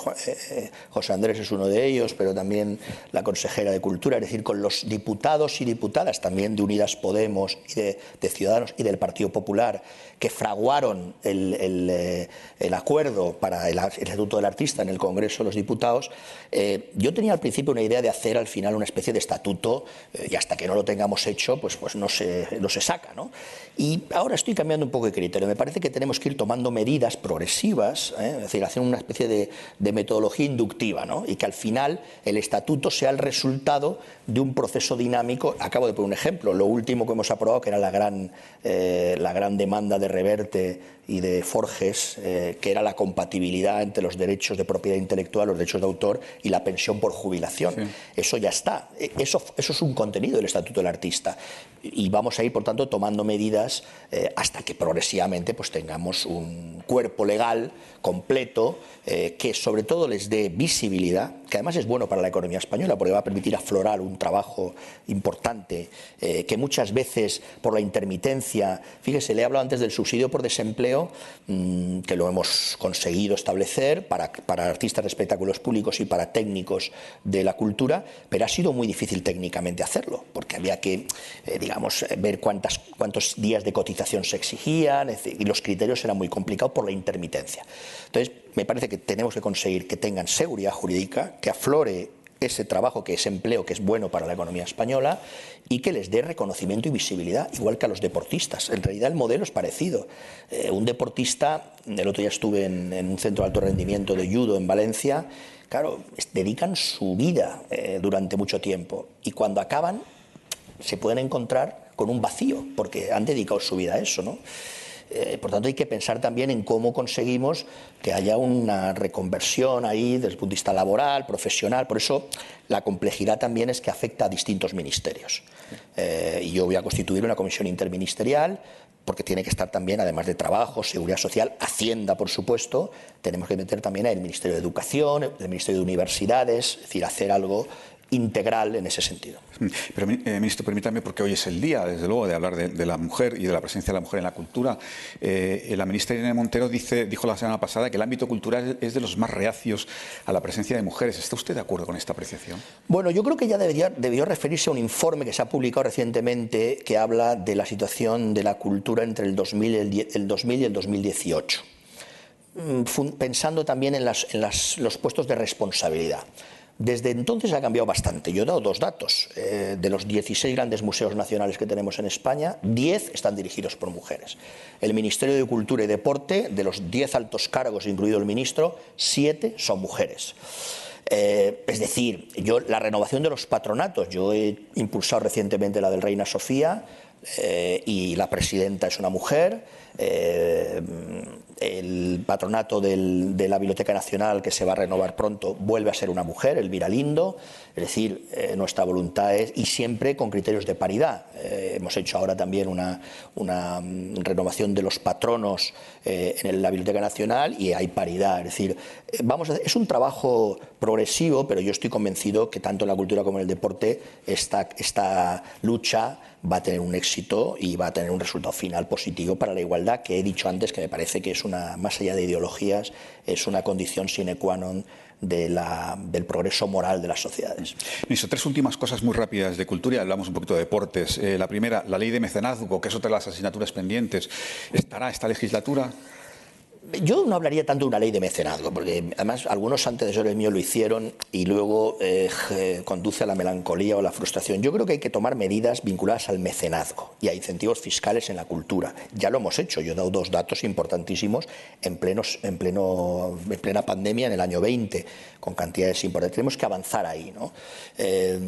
José Andrés es uno de ellos, pero también la consejera de Cultura, es decir, con los diputados y diputadas también de Unidas Podemos y de Ciudadanos y del Partido Popular, que fraguaron eh, el, acuerdo para el, Estatuto del Artista en el Congreso de los Diputados, eh, yo tenía al principio una idea de hacer al final una especie de estatuto eh, y hasta que no lo tengamos hecho, pues, pues no, se, no se saca. ¿no? Y ahora estoy cambiando un poco de criterio. Me parece que tenemos que ir tomando medidas progresivas, es decir, hacer una especie de, metodología inductiva ¿no? y que al final el estatuto sea el resultado de un proceso dinámico. Acabo de poner un ejemplo, lo último que hemos aprobado, que era la gran, la gran demanda de Reverte y de Forges, eh, que era la compatibilidad entre los derechos de propiedad intelectual, los derechos de autor y la pensión por jubilación. Eso ya está. E, eso, eso es un contenido del Estatuto del Artista. Y vamos a ir, por tanto, tomando medidas eh, hasta que progresivamente pues, tengamos un cuerpo legal completo eh, que sobre todo les dé visibilidad, que además es bueno para la economía española porque va a permitir aflorar un trabajo importante que muchas veces por la intermitencia, fíjese, le he hablado antes del subsidio por desempleo, mm, que lo hemos conseguido establecer para, para, artistas de espectáculos públicos y para técnicos de la cultura, pero ha sido muy difícil técnicamente hacerlo, porque había que, eh, digamos, eh, ver cuántas, cuántos días de cotización se exigían, y los criterios eran muy complicados por la intermitencia. Entonces, me parece que tenemos que conseguir que tengan seguridad jurídica, que aflore ese trabajo que es empleo, que es bueno para la economía española, y que les dé reconocimiento y visibilidad, igual que a los deportistas. En realidad el modelo es parecido. Eh, un deportista, el otro día estuve en, un centro de alto rendimiento de judo en Valencia, claro, dedican su vida eh, durante mucho tiempo y cuando acaban se pueden encontrar con un vacío, porque han dedicado su vida a eso, ¿no? Eh, por tanto, hay que pensar también en cómo conseguimos que haya una reconversión ahí desde el punto de vista laboral, profesional. Por eso, la complejidad también es que afecta a distintos ministerios. Eh, y yo voy a constituir una comisión interministerial porque tiene que estar también, además de trabajo, seguridad social, Hacienda, por supuesto, tenemos que meter también el Ministerio de Educación, el Ministerio de Universidades, es decir, hacer algo integral en ese sentido. Pero, eh, ministro, permítame, porque hoy es el día, desde luego, de hablar de, la mujer y de la presencia de la mujer en la cultura. Eh, la ministra Irene Montero dice, dijo la semana pasada que el ámbito cultural es de los más reacios a la presencia de mujeres. ¿Está usted de acuerdo con esta apreciación? Bueno, yo creo que ya debería, debió referirse a un informe que se ha publicado recientemente que habla de la situación de la cultura entre el 2000 y el, 2000 y el 2018 mm, pensando también en, las, en los puestos de responsabilidad. Desde entonces ha cambiado bastante. Yo he dado dos datos. Eh, de los 16 grandes museos nacionales que tenemos en España, 10 están dirigidos por mujeres. El Ministerio de Cultura y Deporte, de los 10 altos cargos, incluido el ministro, 7 son mujeres. Eh, es decir, yo la renovación de los patronatos, yo he impulsado recientemente la del Reina Sofía eh, y la presidenta es una mujer el patronato de la Biblioteca Nacional, que se va a renovar pronto, vuelve a ser una mujer, Elvira Lindo. Es decir, eh, nuestra voluntad es, y siempre con criterios de paridad. Eh, hemos hecho ahora también una, mm, renovación de los patronos eh, en la Biblioteca Nacional y hay paridad. Es decir, vamos es un trabajo progresivo, pero yo estoy convencido que tanto en la cultura como en el deporte esta, esta lucha va a tener un éxito y va a tener un resultado final positivo para la igualdad, que he dicho antes que me parece que es una, más allá de ideologías, es una condición sine qua non del progreso moral de las sociedades. Ministro, tres últimas cosas muy rápidas de cultura y hablamos un poquito de deportes. Eh, la primera, la ley de mecenazgo, que es otra de las asignaturas pendientes, ¿estará esta legislatura? Yo no hablaría tanto de una ley de mecenazgo, porque además algunos antecesores míos lo hicieron y luego eh, conduce a la melancolía o la frustración. Yo creo que hay que tomar medidas vinculadas al mecenazgo y a incentivos fiscales en la cultura. Ya lo hemos hecho. Yo he dado dos datos importantísimos en, pleno, en plena pandemia en el año 20, con cantidades importantes. Tenemos que avanzar ahí. ¿no? Eh,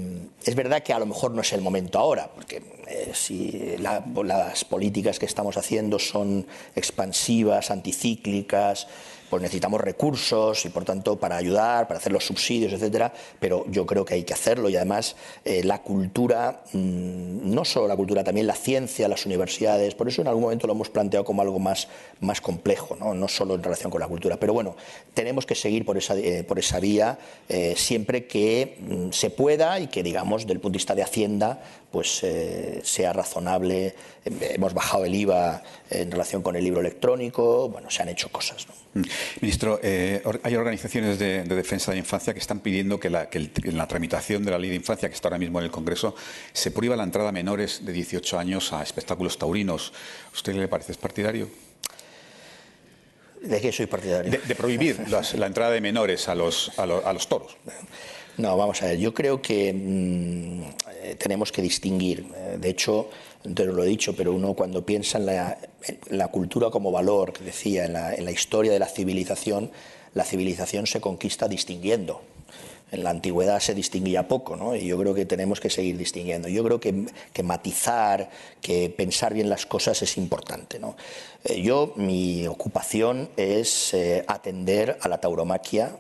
es verdad que a lo mejor no es el momento ahora, porque eh, si las políticas que estamos haciendo son expansivas, anticíclicas, pues necesitamos recursos y por tanto para ayudar, para hacer los subsidios, etcétera, pero yo creo que hay que hacerlo y además eh, la cultura, mm, no solo la cultura, también la ciencia, las universidades, por eso en algún momento lo hemos planteado como algo más, más complejo, ¿no? no solo en relación con la cultura. Pero bueno, tenemos que seguir por esa, eh, por esa vía siempre que mm, se pueda y que, digamos, del punto de vista de Hacienda, pues sea razonable. Hemos bajado el IVA en relación con el libro electrónico, bueno, se han hecho cosas. Mm. Ministro, hay organizaciones de, defensa de la infancia que están pidiendo que, la, que en la tramitación de la ley de infancia, que está ahora mismo en el Congreso, se prohíba la entrada a menores de 18 años a espectáculos taurinos. ¿Usted le parece partidario? ¿De qué soy partidario? De, prohibir la entrada de menores a los, a, los, toros. No, vamos a ver, yo creo que mm, eh, tenemos que distinguir. Eh, de hecho, te lo he dicho, pero uno cuando piensa en la, cultura como valor, que decía, en la, en la historia de la civilización, la civilización se conquista distinguiendo en la antigüedad se distinguía poco, ¿no? y yo creo que tenemos que seguir distinguiendo. Yo creo que, matizar, que pensar bien las cosas es importante. ¿no? Eh, yo, mi ocupación es atender a la tauromaquia,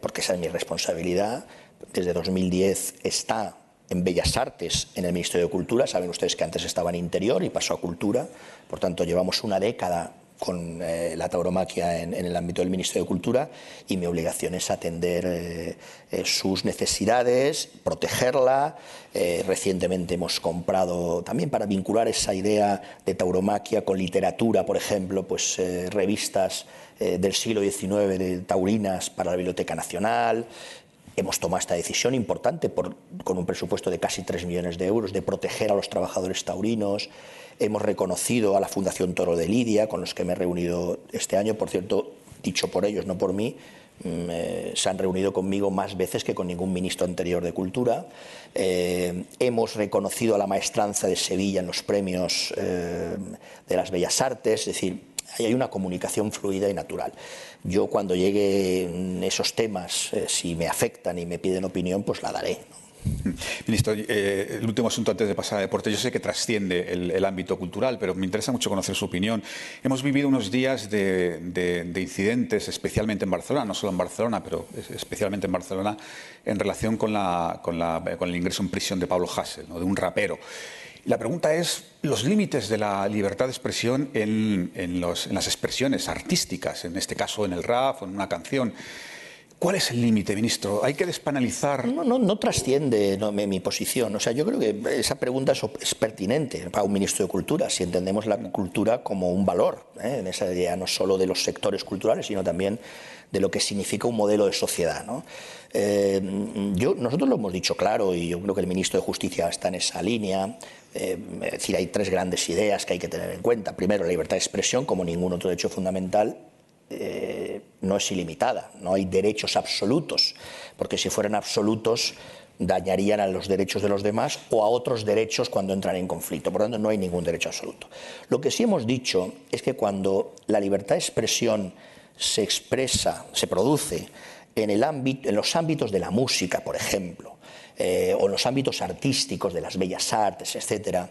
porque esa es mi responsabilidad. Desde 2010 está en Bellas Artes en el Ministerio de Cultura. Saben ustedes que antes estaba en Interior y pasó a Cultura. Por tanto, llevamos una década con eh, la tauromaquia en, el ámbito del Ministerio de Cultura y mi obligación es atender eh, eh, sus necesidades, protegerla. recientemente hemos comprado, también para vincular esa idea de tauromaquia con literatura, por ejemplo, pues revistas del siglo XIX de taurinas para la Biblioteca Nacional. Hemos tomado esta decisión importante por, con un presupuesto de casi 3 millones de euros de proteger a los trabajadores taurinos. Hemos reconocido a la Fundación Toro de Lidia, con los que me he reunido este año, por cierto, dicho por ellos, no por mí, mm, eh, se han reunido conmigo más veces que con ningún ministro anterior de Cultura. Eh, hemos reconocido a la maestranza de Sevilla en los premios eh, de las Bellas Artes, es decir, hay una comunicación fluida y natural. Yo cuando lleguen esos temas, si me afectan y me piden opinión, pues la daré. Ministro, eh, el último asunto antes de pasar a deporte. Yo sé que trasciende el, ámbito cultural, pero me interesa mucho conocer su opinión. Hemos vivido unos días de, incidentes, especialmente en Barcelona, no solo en Barcelona, pero especialmente en Barcelona, en relación con, el ingreso en prisión de Pablo Hassel, de un rapero. La pregunta es los límites de la libertad de expresión en, las expresiones artísticas, en este caso en el rap o en una canción. ¿Cuál es el límite, ministro? ¿Hay que despenalizar? No, no, no trasciende mi, posición. O sea, yo creo que esa pregunta es, pertinente para un ministro de Cultura, si entendemos la cultura como un valor, ¿eh? en esa idea no solo de los sectores culturales, sino también de lo que significa un modelo de sociedad. Eh, yo, nosotros lo hemos dicho claro y yo creo que el ministro de Justicia está en esa línea. Eh, es decir, hay tres grandes ideas que hay que tener en cuenta. Primero, la libertad de expresión como ningún otro derecho fundamental eh, no es ilimitada, no hay derechos absolutos, porque si fueran absolutos dañarían a los derechos de los demás o a otros derechos cuando entran en conflicto. Por lo tanto, no hay ningún derecho absoluto. Lo que sí hemos dicho es que cuando la libertad de expresión se expresa, se produce en, el ámbito, en los ámbitos de la música, por ejemplo, eh, o en los ámbitos artísticos de las bellas artes, etc.,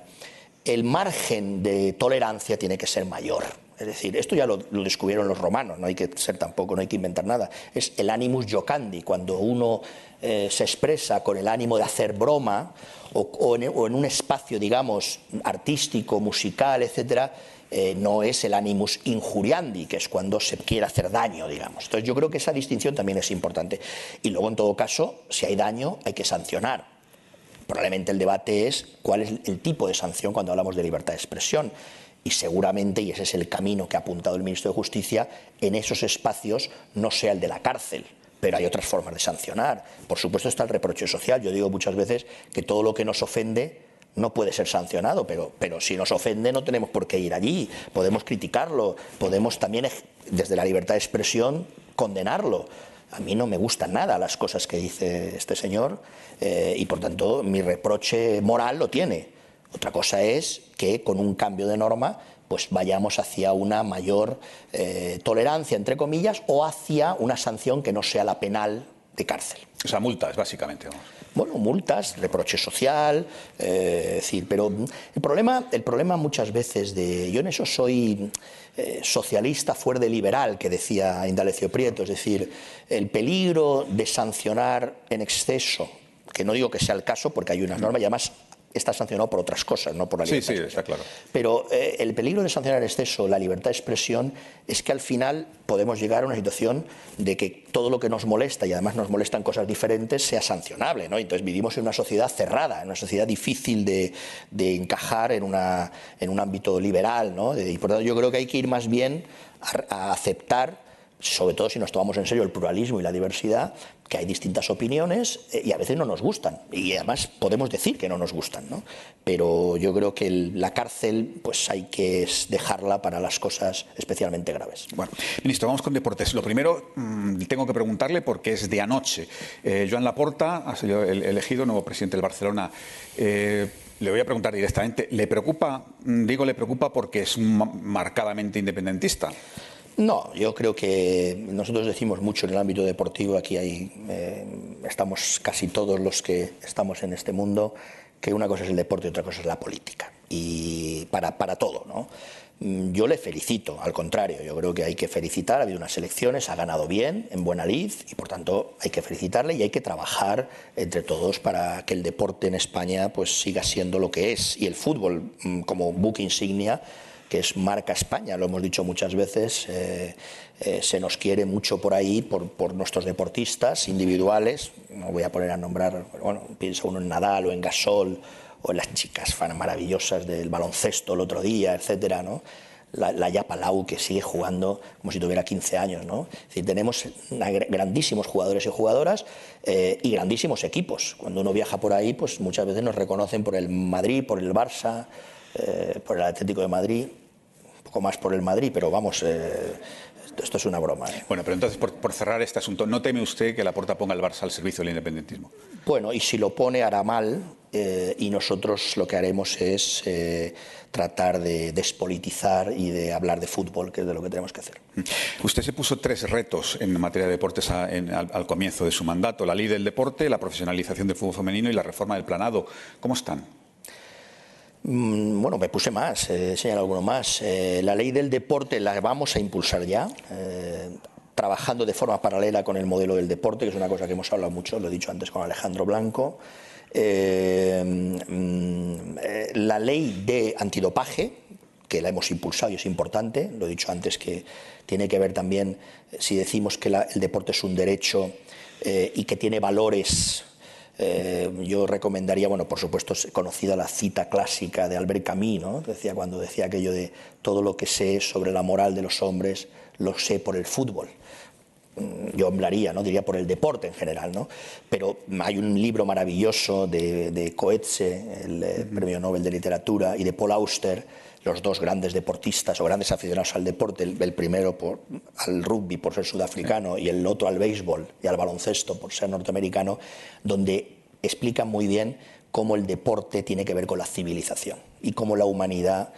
el margen de tolerancia tiene que ser mayor. Es decir, esto ya lo, descubrieron los romanos, no hay que ser tampoco, no hay que inventar nada. Es el animus jocandi, cuando uno eh, se expresa con el ánimo de hacer broma o, en, un espacio, digamos, artístico, musical, etcétera, eh, no es el animus injuriandi, que es cuando se quiere hacer daño, digamos. Entonces yo creo que esa distinción también es importante. Y luego, en todo caso, si hay daño, hay que sancionar. Probablemente el debate es cuál es el tipo de sanción cuando hablamos de libertad de expresión y seguramente, y ese es el camino que ha apuntado el ministro de Justicia, en esos espacios no sea el de la cárcel, pero hay otras formas de sancionar. Por supuesto está el reproche social. Yo digo muchas veces que todo lo que nos ofende no puede ser sancionado, pero, pero si nos ofende no tenemos por qué ir allí. Podemos criticarlo, podemos también, desde la libertad de expresión, condenarlo. A mí no me gustan nada las cosas que dice este señor eh, y por tanto mi reproche moral lo tiene. Otra cosa es que con un cambio de norma pues vayamos hacia una mayor eh, tolerancia, entre comillas, o hacia una sanción que no sea la penal de cárcel. O sea, multas, básicamente. Vamos. Bueno, multas, reproche social, eh, decir, pero el problema, el problema muchas veces de, yo en eso soy eh, socialista fuerte liberal, que decía Indalecio Prieto, es decir, el peligro de sancionar en exceso, que no digo que sea el caso porque hay unas normas y además está sancionado por otras cosas, no por la libertad. Sí, sí, está claro. Pero eh, el peligro de sancionar en exceso la libertad de expresión es que al final podemos llegar a una situación de que todo lo que nos molesta y además nos molestan cosas diferentes sea sancionable, ¿no? Entonces vivimos en una sociedad cerrada, en una sociedad difícil de, de encajar en, una, en un ámbito liberal, ¿no? Y por tanto yo creo que hay que ir más bien a, a aceptar sobre todo si nos tomamos en serio el pluralismo y la diversidad, que hay distintas opiniones eh, y a veces no nos gustan. Y además podemos decir que no nos gustan, ¿no? Pero yo creo que la cárcel pues hay que dejarla para las cosas especialmente graves. Bueno, ministro, vamos con deportes. Lo primero, mmm, tengo que preguntarle porque es de anoche. Eh, Joan Laporta ha sido el elegido nuevo presidente del Barcelona. Eh, le voy a preguntar directamente, ¿le preocupa, digo le preocupa porque es marcadamente independentista? No, yo creo que nosotros decimos mucho en el ámbito deportivo, aquí hay, eh, estamos casi todos los que estamos en este mundo, que una cosa es el deporte y otra cosa es la política. Y para, para todo, ¿no? Yo le felicito, al contrario, yo creo que hay que felicitar, ha habido unas elecciones, ha ganado bien, en buena lid, y por tanto hay que felicitarle y hay que trabajar entre todos para que el deporte en España pues siga siendo lo que es y el fútbol mm, como buque insignia que es marca España, lo hemos dicho muchas veces, eh, eh, se nos quiere mucho por ahí, por, nuestros deportistas individuales, no voy a poner a nombrar, bueno, piensa uno en Nadal o en Gasol o en las chicas maravillosas del baloncesto el otro día, etcétera, ¿no? La, la que sigue jugando como si tuviera 15 años, ¿no? Tenemos grandísimos jugadores y jugadoras eh, y grandísimos equipos. Cuando uno viaja por ahí, pues muchas veces nos reconocen por el Madrid, por el Barça, por el Atlético de Madrid, más por el Madrid, pero vamos, eh, esto, es una broma. ¿eh? Bueno, pero entonces, por, por, cerrar este asunto, ¿no teme usted que la Porta ponga el Barça al servicio del independentismo? Bueno, y si lo pone hará mal, eh, y nosotros lo que haremos es eh, tratar de despolitizar y de hablar de fútbol, que es de lo que tenemos que hacer. Usted se puso tres retos en materia de deportes a, en, al, al comienzo de su mandato, la ley del deporte, la profesionalización del fútbol femenino y la reforma del planado. ¿Cómo están? Mm, bueno, me puse más, eh, alguno más. Eh, la ley del deporte la vamos a impulsar ya, eh, trabajando de forma paralela con el modelo del deporte, que es una cosa que hemos hablado mucho, lo he dicho antes con Alejandro Blanco. Eh, mm, la ley de antidopaje, que la hemos impulsado y es importante, lo he dicho antes que tiene que ver también, si decimos que la, el deporte es un derecho y que tiene valores eh, yo recomendaría, bueno, por supuesto, es conocida la cita clásica de Albert Camus, ¿no? decía, cuando decía aquello de todo lo que sé sobre la moral de los hombres lo sé por el fútbol. Mm, yo hablaría, ¿no? diría por el deporte en general, ¿no? pero hay un libro maravilloso de, de Coetze, el eh, Premio Nobel de Literatura, y de Paul Auster, los dos grandes deportistas o grandes aficionados al deporte, el, primero al rugby por ser sudafricano y el otro al béisbol y al baloncesto por ser norteamericano, donde explican muy bien cómo el deporte tiene que ver con la civilización y cómo la humanidad,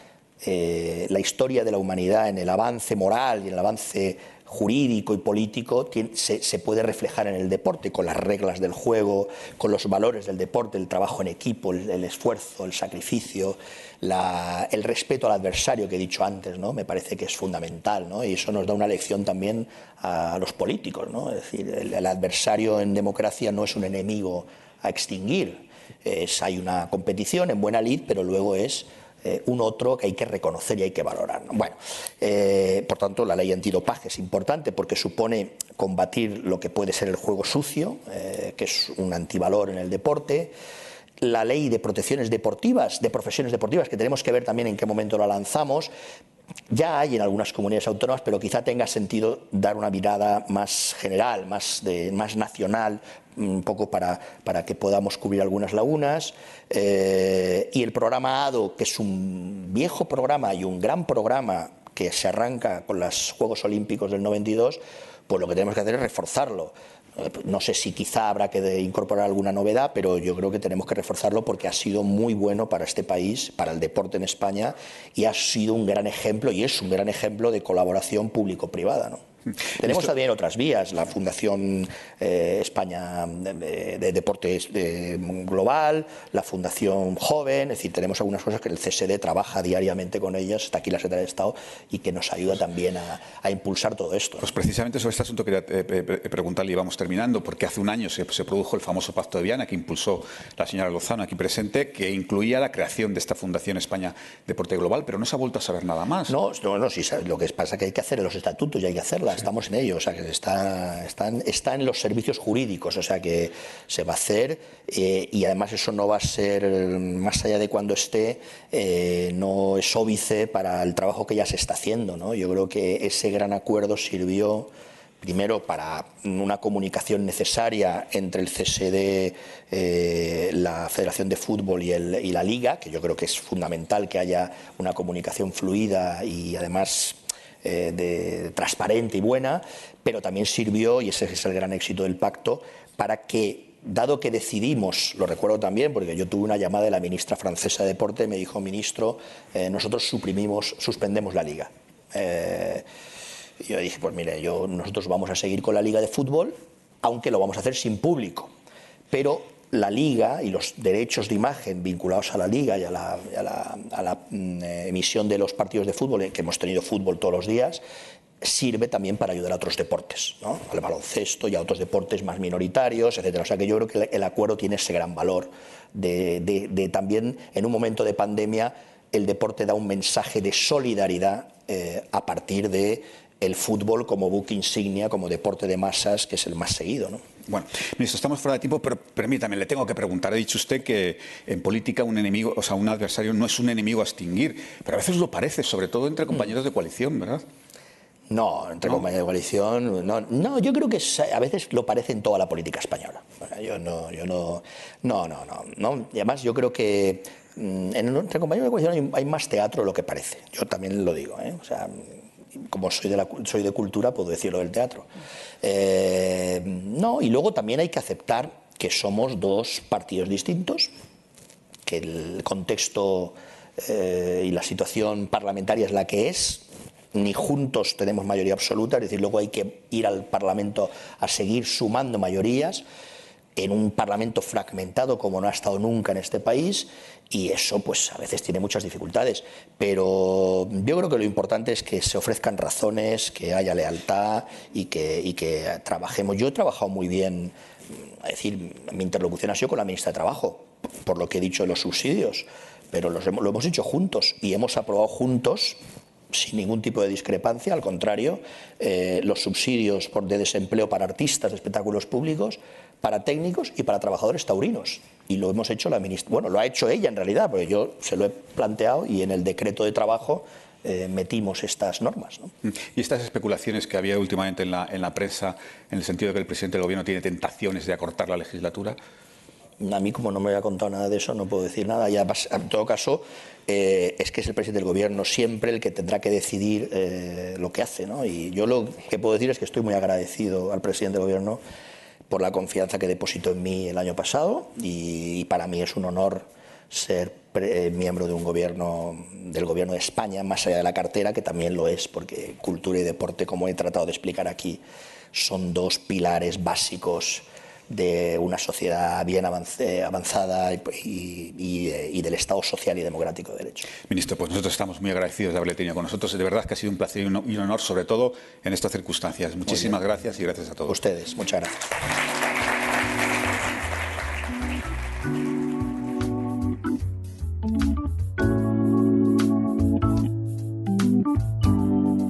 eh, la historia de la humanidad en el avance moral y en el avance jurídico y político se, puede reflejar en el deporte, con las reglas del juego, con los valores del deporte, el trabajo en equipo, el, esfuerzo, el sacrificio, el respeto al adversario que he dicho antes, ¿no? me parece que es fundamental ¿no? y eso nos da una lección también a los políticos. ¿no? Es decir, el, el adversario en democracia no es un enemigo a extinguir. Es, hay una competición en buena lid, pero luego es eh, un otro que hay que reconocer y hay que valorar. ¿no? Bueno, eh, por tanto, la ley antidopaje es importante porque supone combatir lo que puede ser el juego sucio, eh, que es un antivalor en el deporte. La ley de protecciones deportivas, de profesiones deportivas, que tenemos que ver también en qué momento la lanzamos, ya hay en algunas comunidades autónomas, pero quizá tenga sentido dar una mirada más general, más, de, más nacional, un poco para, para que podamos cubrir algunas lagunas. Eh, y el programa ADO, que es un viejo programa y un gran programa que se arranca con los Juegos Olímpicos del 92, pues lo que tenemos que hacer es reforzarlo. No sé si quizá habrá que incorporar alguna novedad, pero yo creo que tenemos que reforzarlo porque ha sido muy bueno para este país, para el deporte en España, y ha sido un gran ejemplo, y es un gran ejemplo de colaboración público-privada. ¿no? Tenemos también otras vías, la Fundación eh, España de, Deportes Global, la Fundación Joven, es decir, tenemos algunas cosas que el CSD trabaja diariamente con ellas, está aquí la Secretaría de Estado, y que nos ayuda también a, impulsar todo esto. Pues precisamente sobre este asunto quería preguntarle, y vamos terminando, porque hace un año se, se produjo el famoso Pacto de Viana que impulsó la señora Lozano aquí presente, que incluía la creación de esta Fundación España Deporte Global, pero no se ha vuelto a saber nada más. No, no, no sí, lo que pasa es que hay que hacer los estatutos y hay que hacerla, estamos en ello, o sea que está, está, en los servicios jurídicos, o sea que se va a hacer eh, y además eso no va a ser, más allá de cuando esté, eh, no es óbice para el trabajo que ya se está haciendo. ¿no? Yo creo que ese gran acuerdo sirvió primero para una comunicación necesaria entre el CSD, eh, la Federación de Fútbol y, y, la Liga, que yo creo que es fundamental que haya una comunicación fluida y además eh, de, transparente y buena, pero también sirvió, y ese es el gran éxito del pacto, para que dado que decidimos, lo recuerdo también, porque yo tuve una llamada de la ministra francesa de Deporte, me dijo, ministro, eh, nosotros suprimimos, suspendemos la liga. Y yo dije, pues mire, yo, nosotros vamos a seguir con la liga de fútbol, aunque lo vamos a hacer sin público. Pero la liga y los derechos de imagen vinculados a la liga y a la, mm, eh, emisión de los partidos de fútbol, eh, que hemos tenido fútbol todos los días, sirve también para ayudar a otros deportes, ¿no? al baloncesto y a otros deportes más minoritarios, etc. O sea que yo creo que el acuerdo tiene ese gran valor de, también en un momento de pandemia el deporte da un mensaje de solidaridad eh, a partir de el fútbol como buque insignia, como deporte de masas, que es el más seguido. ¿no? Bueno, ministro, estamos fuera de tiempo, pero permítame, le tengo que preguntar. Ha dicho usted que en política un enemigo, o sea, un adversario no es un enemigo a extinguir, pero a veces lo parece, sobre todo entre compañeros de coalición, ¿verdad? No, entre compañeros de coalición, no, no, yo creo que a veces lo parece en toda la política española. Yo no, yo no, no, no, no, no. Y además yo creo que mm, entre compañeros de coalición hay, hay, más teatro de lo que parece. Yo también lo digo, ¿eh? O sea, como soy de, soy de cultura, puedo decirlo del teatro. Eh, no, y luego también hay que aceptar que somos dos partidos distintos, que el contexto eh, y la situación parlamentaria es la que es, ni juntos tenemos mayoría absoluta, es decir, luego hay que ir al Parlamento a seguir sumando mayorías en un Parlamento fragmentado como no ha estado nunca en este país y eso pues a veces tiene muchas dificultades. Pero yo creo que lo importante es que se ofrezcan razones, que haya lealtad y que, trabajemos. Yo he trabajado muy bien, es decir, mi interlocución ha sido con la ministra de Trabajo, por lo que he dicho de los subsidios, pero lo hemos hecho juntos y hemos aprobado juntos sin ningún tipo de discrepancia, al contrario, eh, los subsidios por de desempleo para artistas de espectáculos públicos para técnicos y para trabajadores taurinos. Y lo hemos hecho la ministra. Bueno, lo ha hecho ella en realidad, porque yo se lo he planteado y en el decreto de trabajo eh, metimos estas normas. Y estas especulaciones que había últimamente en la, en la prensa, en el sentido de que el presidente del Gobierno tiene tentaciones de acortar la legislatura. A mí, como no me había contado nada de eso, no puedo decir nada. Ya, en todo caso, eh, es que es el presidente del Gobierno siempre el que tendrá que decidir eh, lo que hace. ¿no? Y yo lo que puedo decir es que estoy muy agradecido al presidente del Gobierno por la confianza que depositó en mí el año pasado y, para mí es un honor ser miembro de un gobierno del gobierno de España más allá de la cartera que también lo es porque cultura y deporte como he tratado de explicar aquí son dos pilares básicos de una sociedad bien avanzada y, del Estado social y democrático de derecho. Ministro, pues nosotros estamos muy agradecidos de haberle tenido con nosotros. De verdad que ha sido un placer y un honor, sobre todo en estas circunstancias. Muchísimas gracias y gracias a todos. Ustedes, muchas gracias.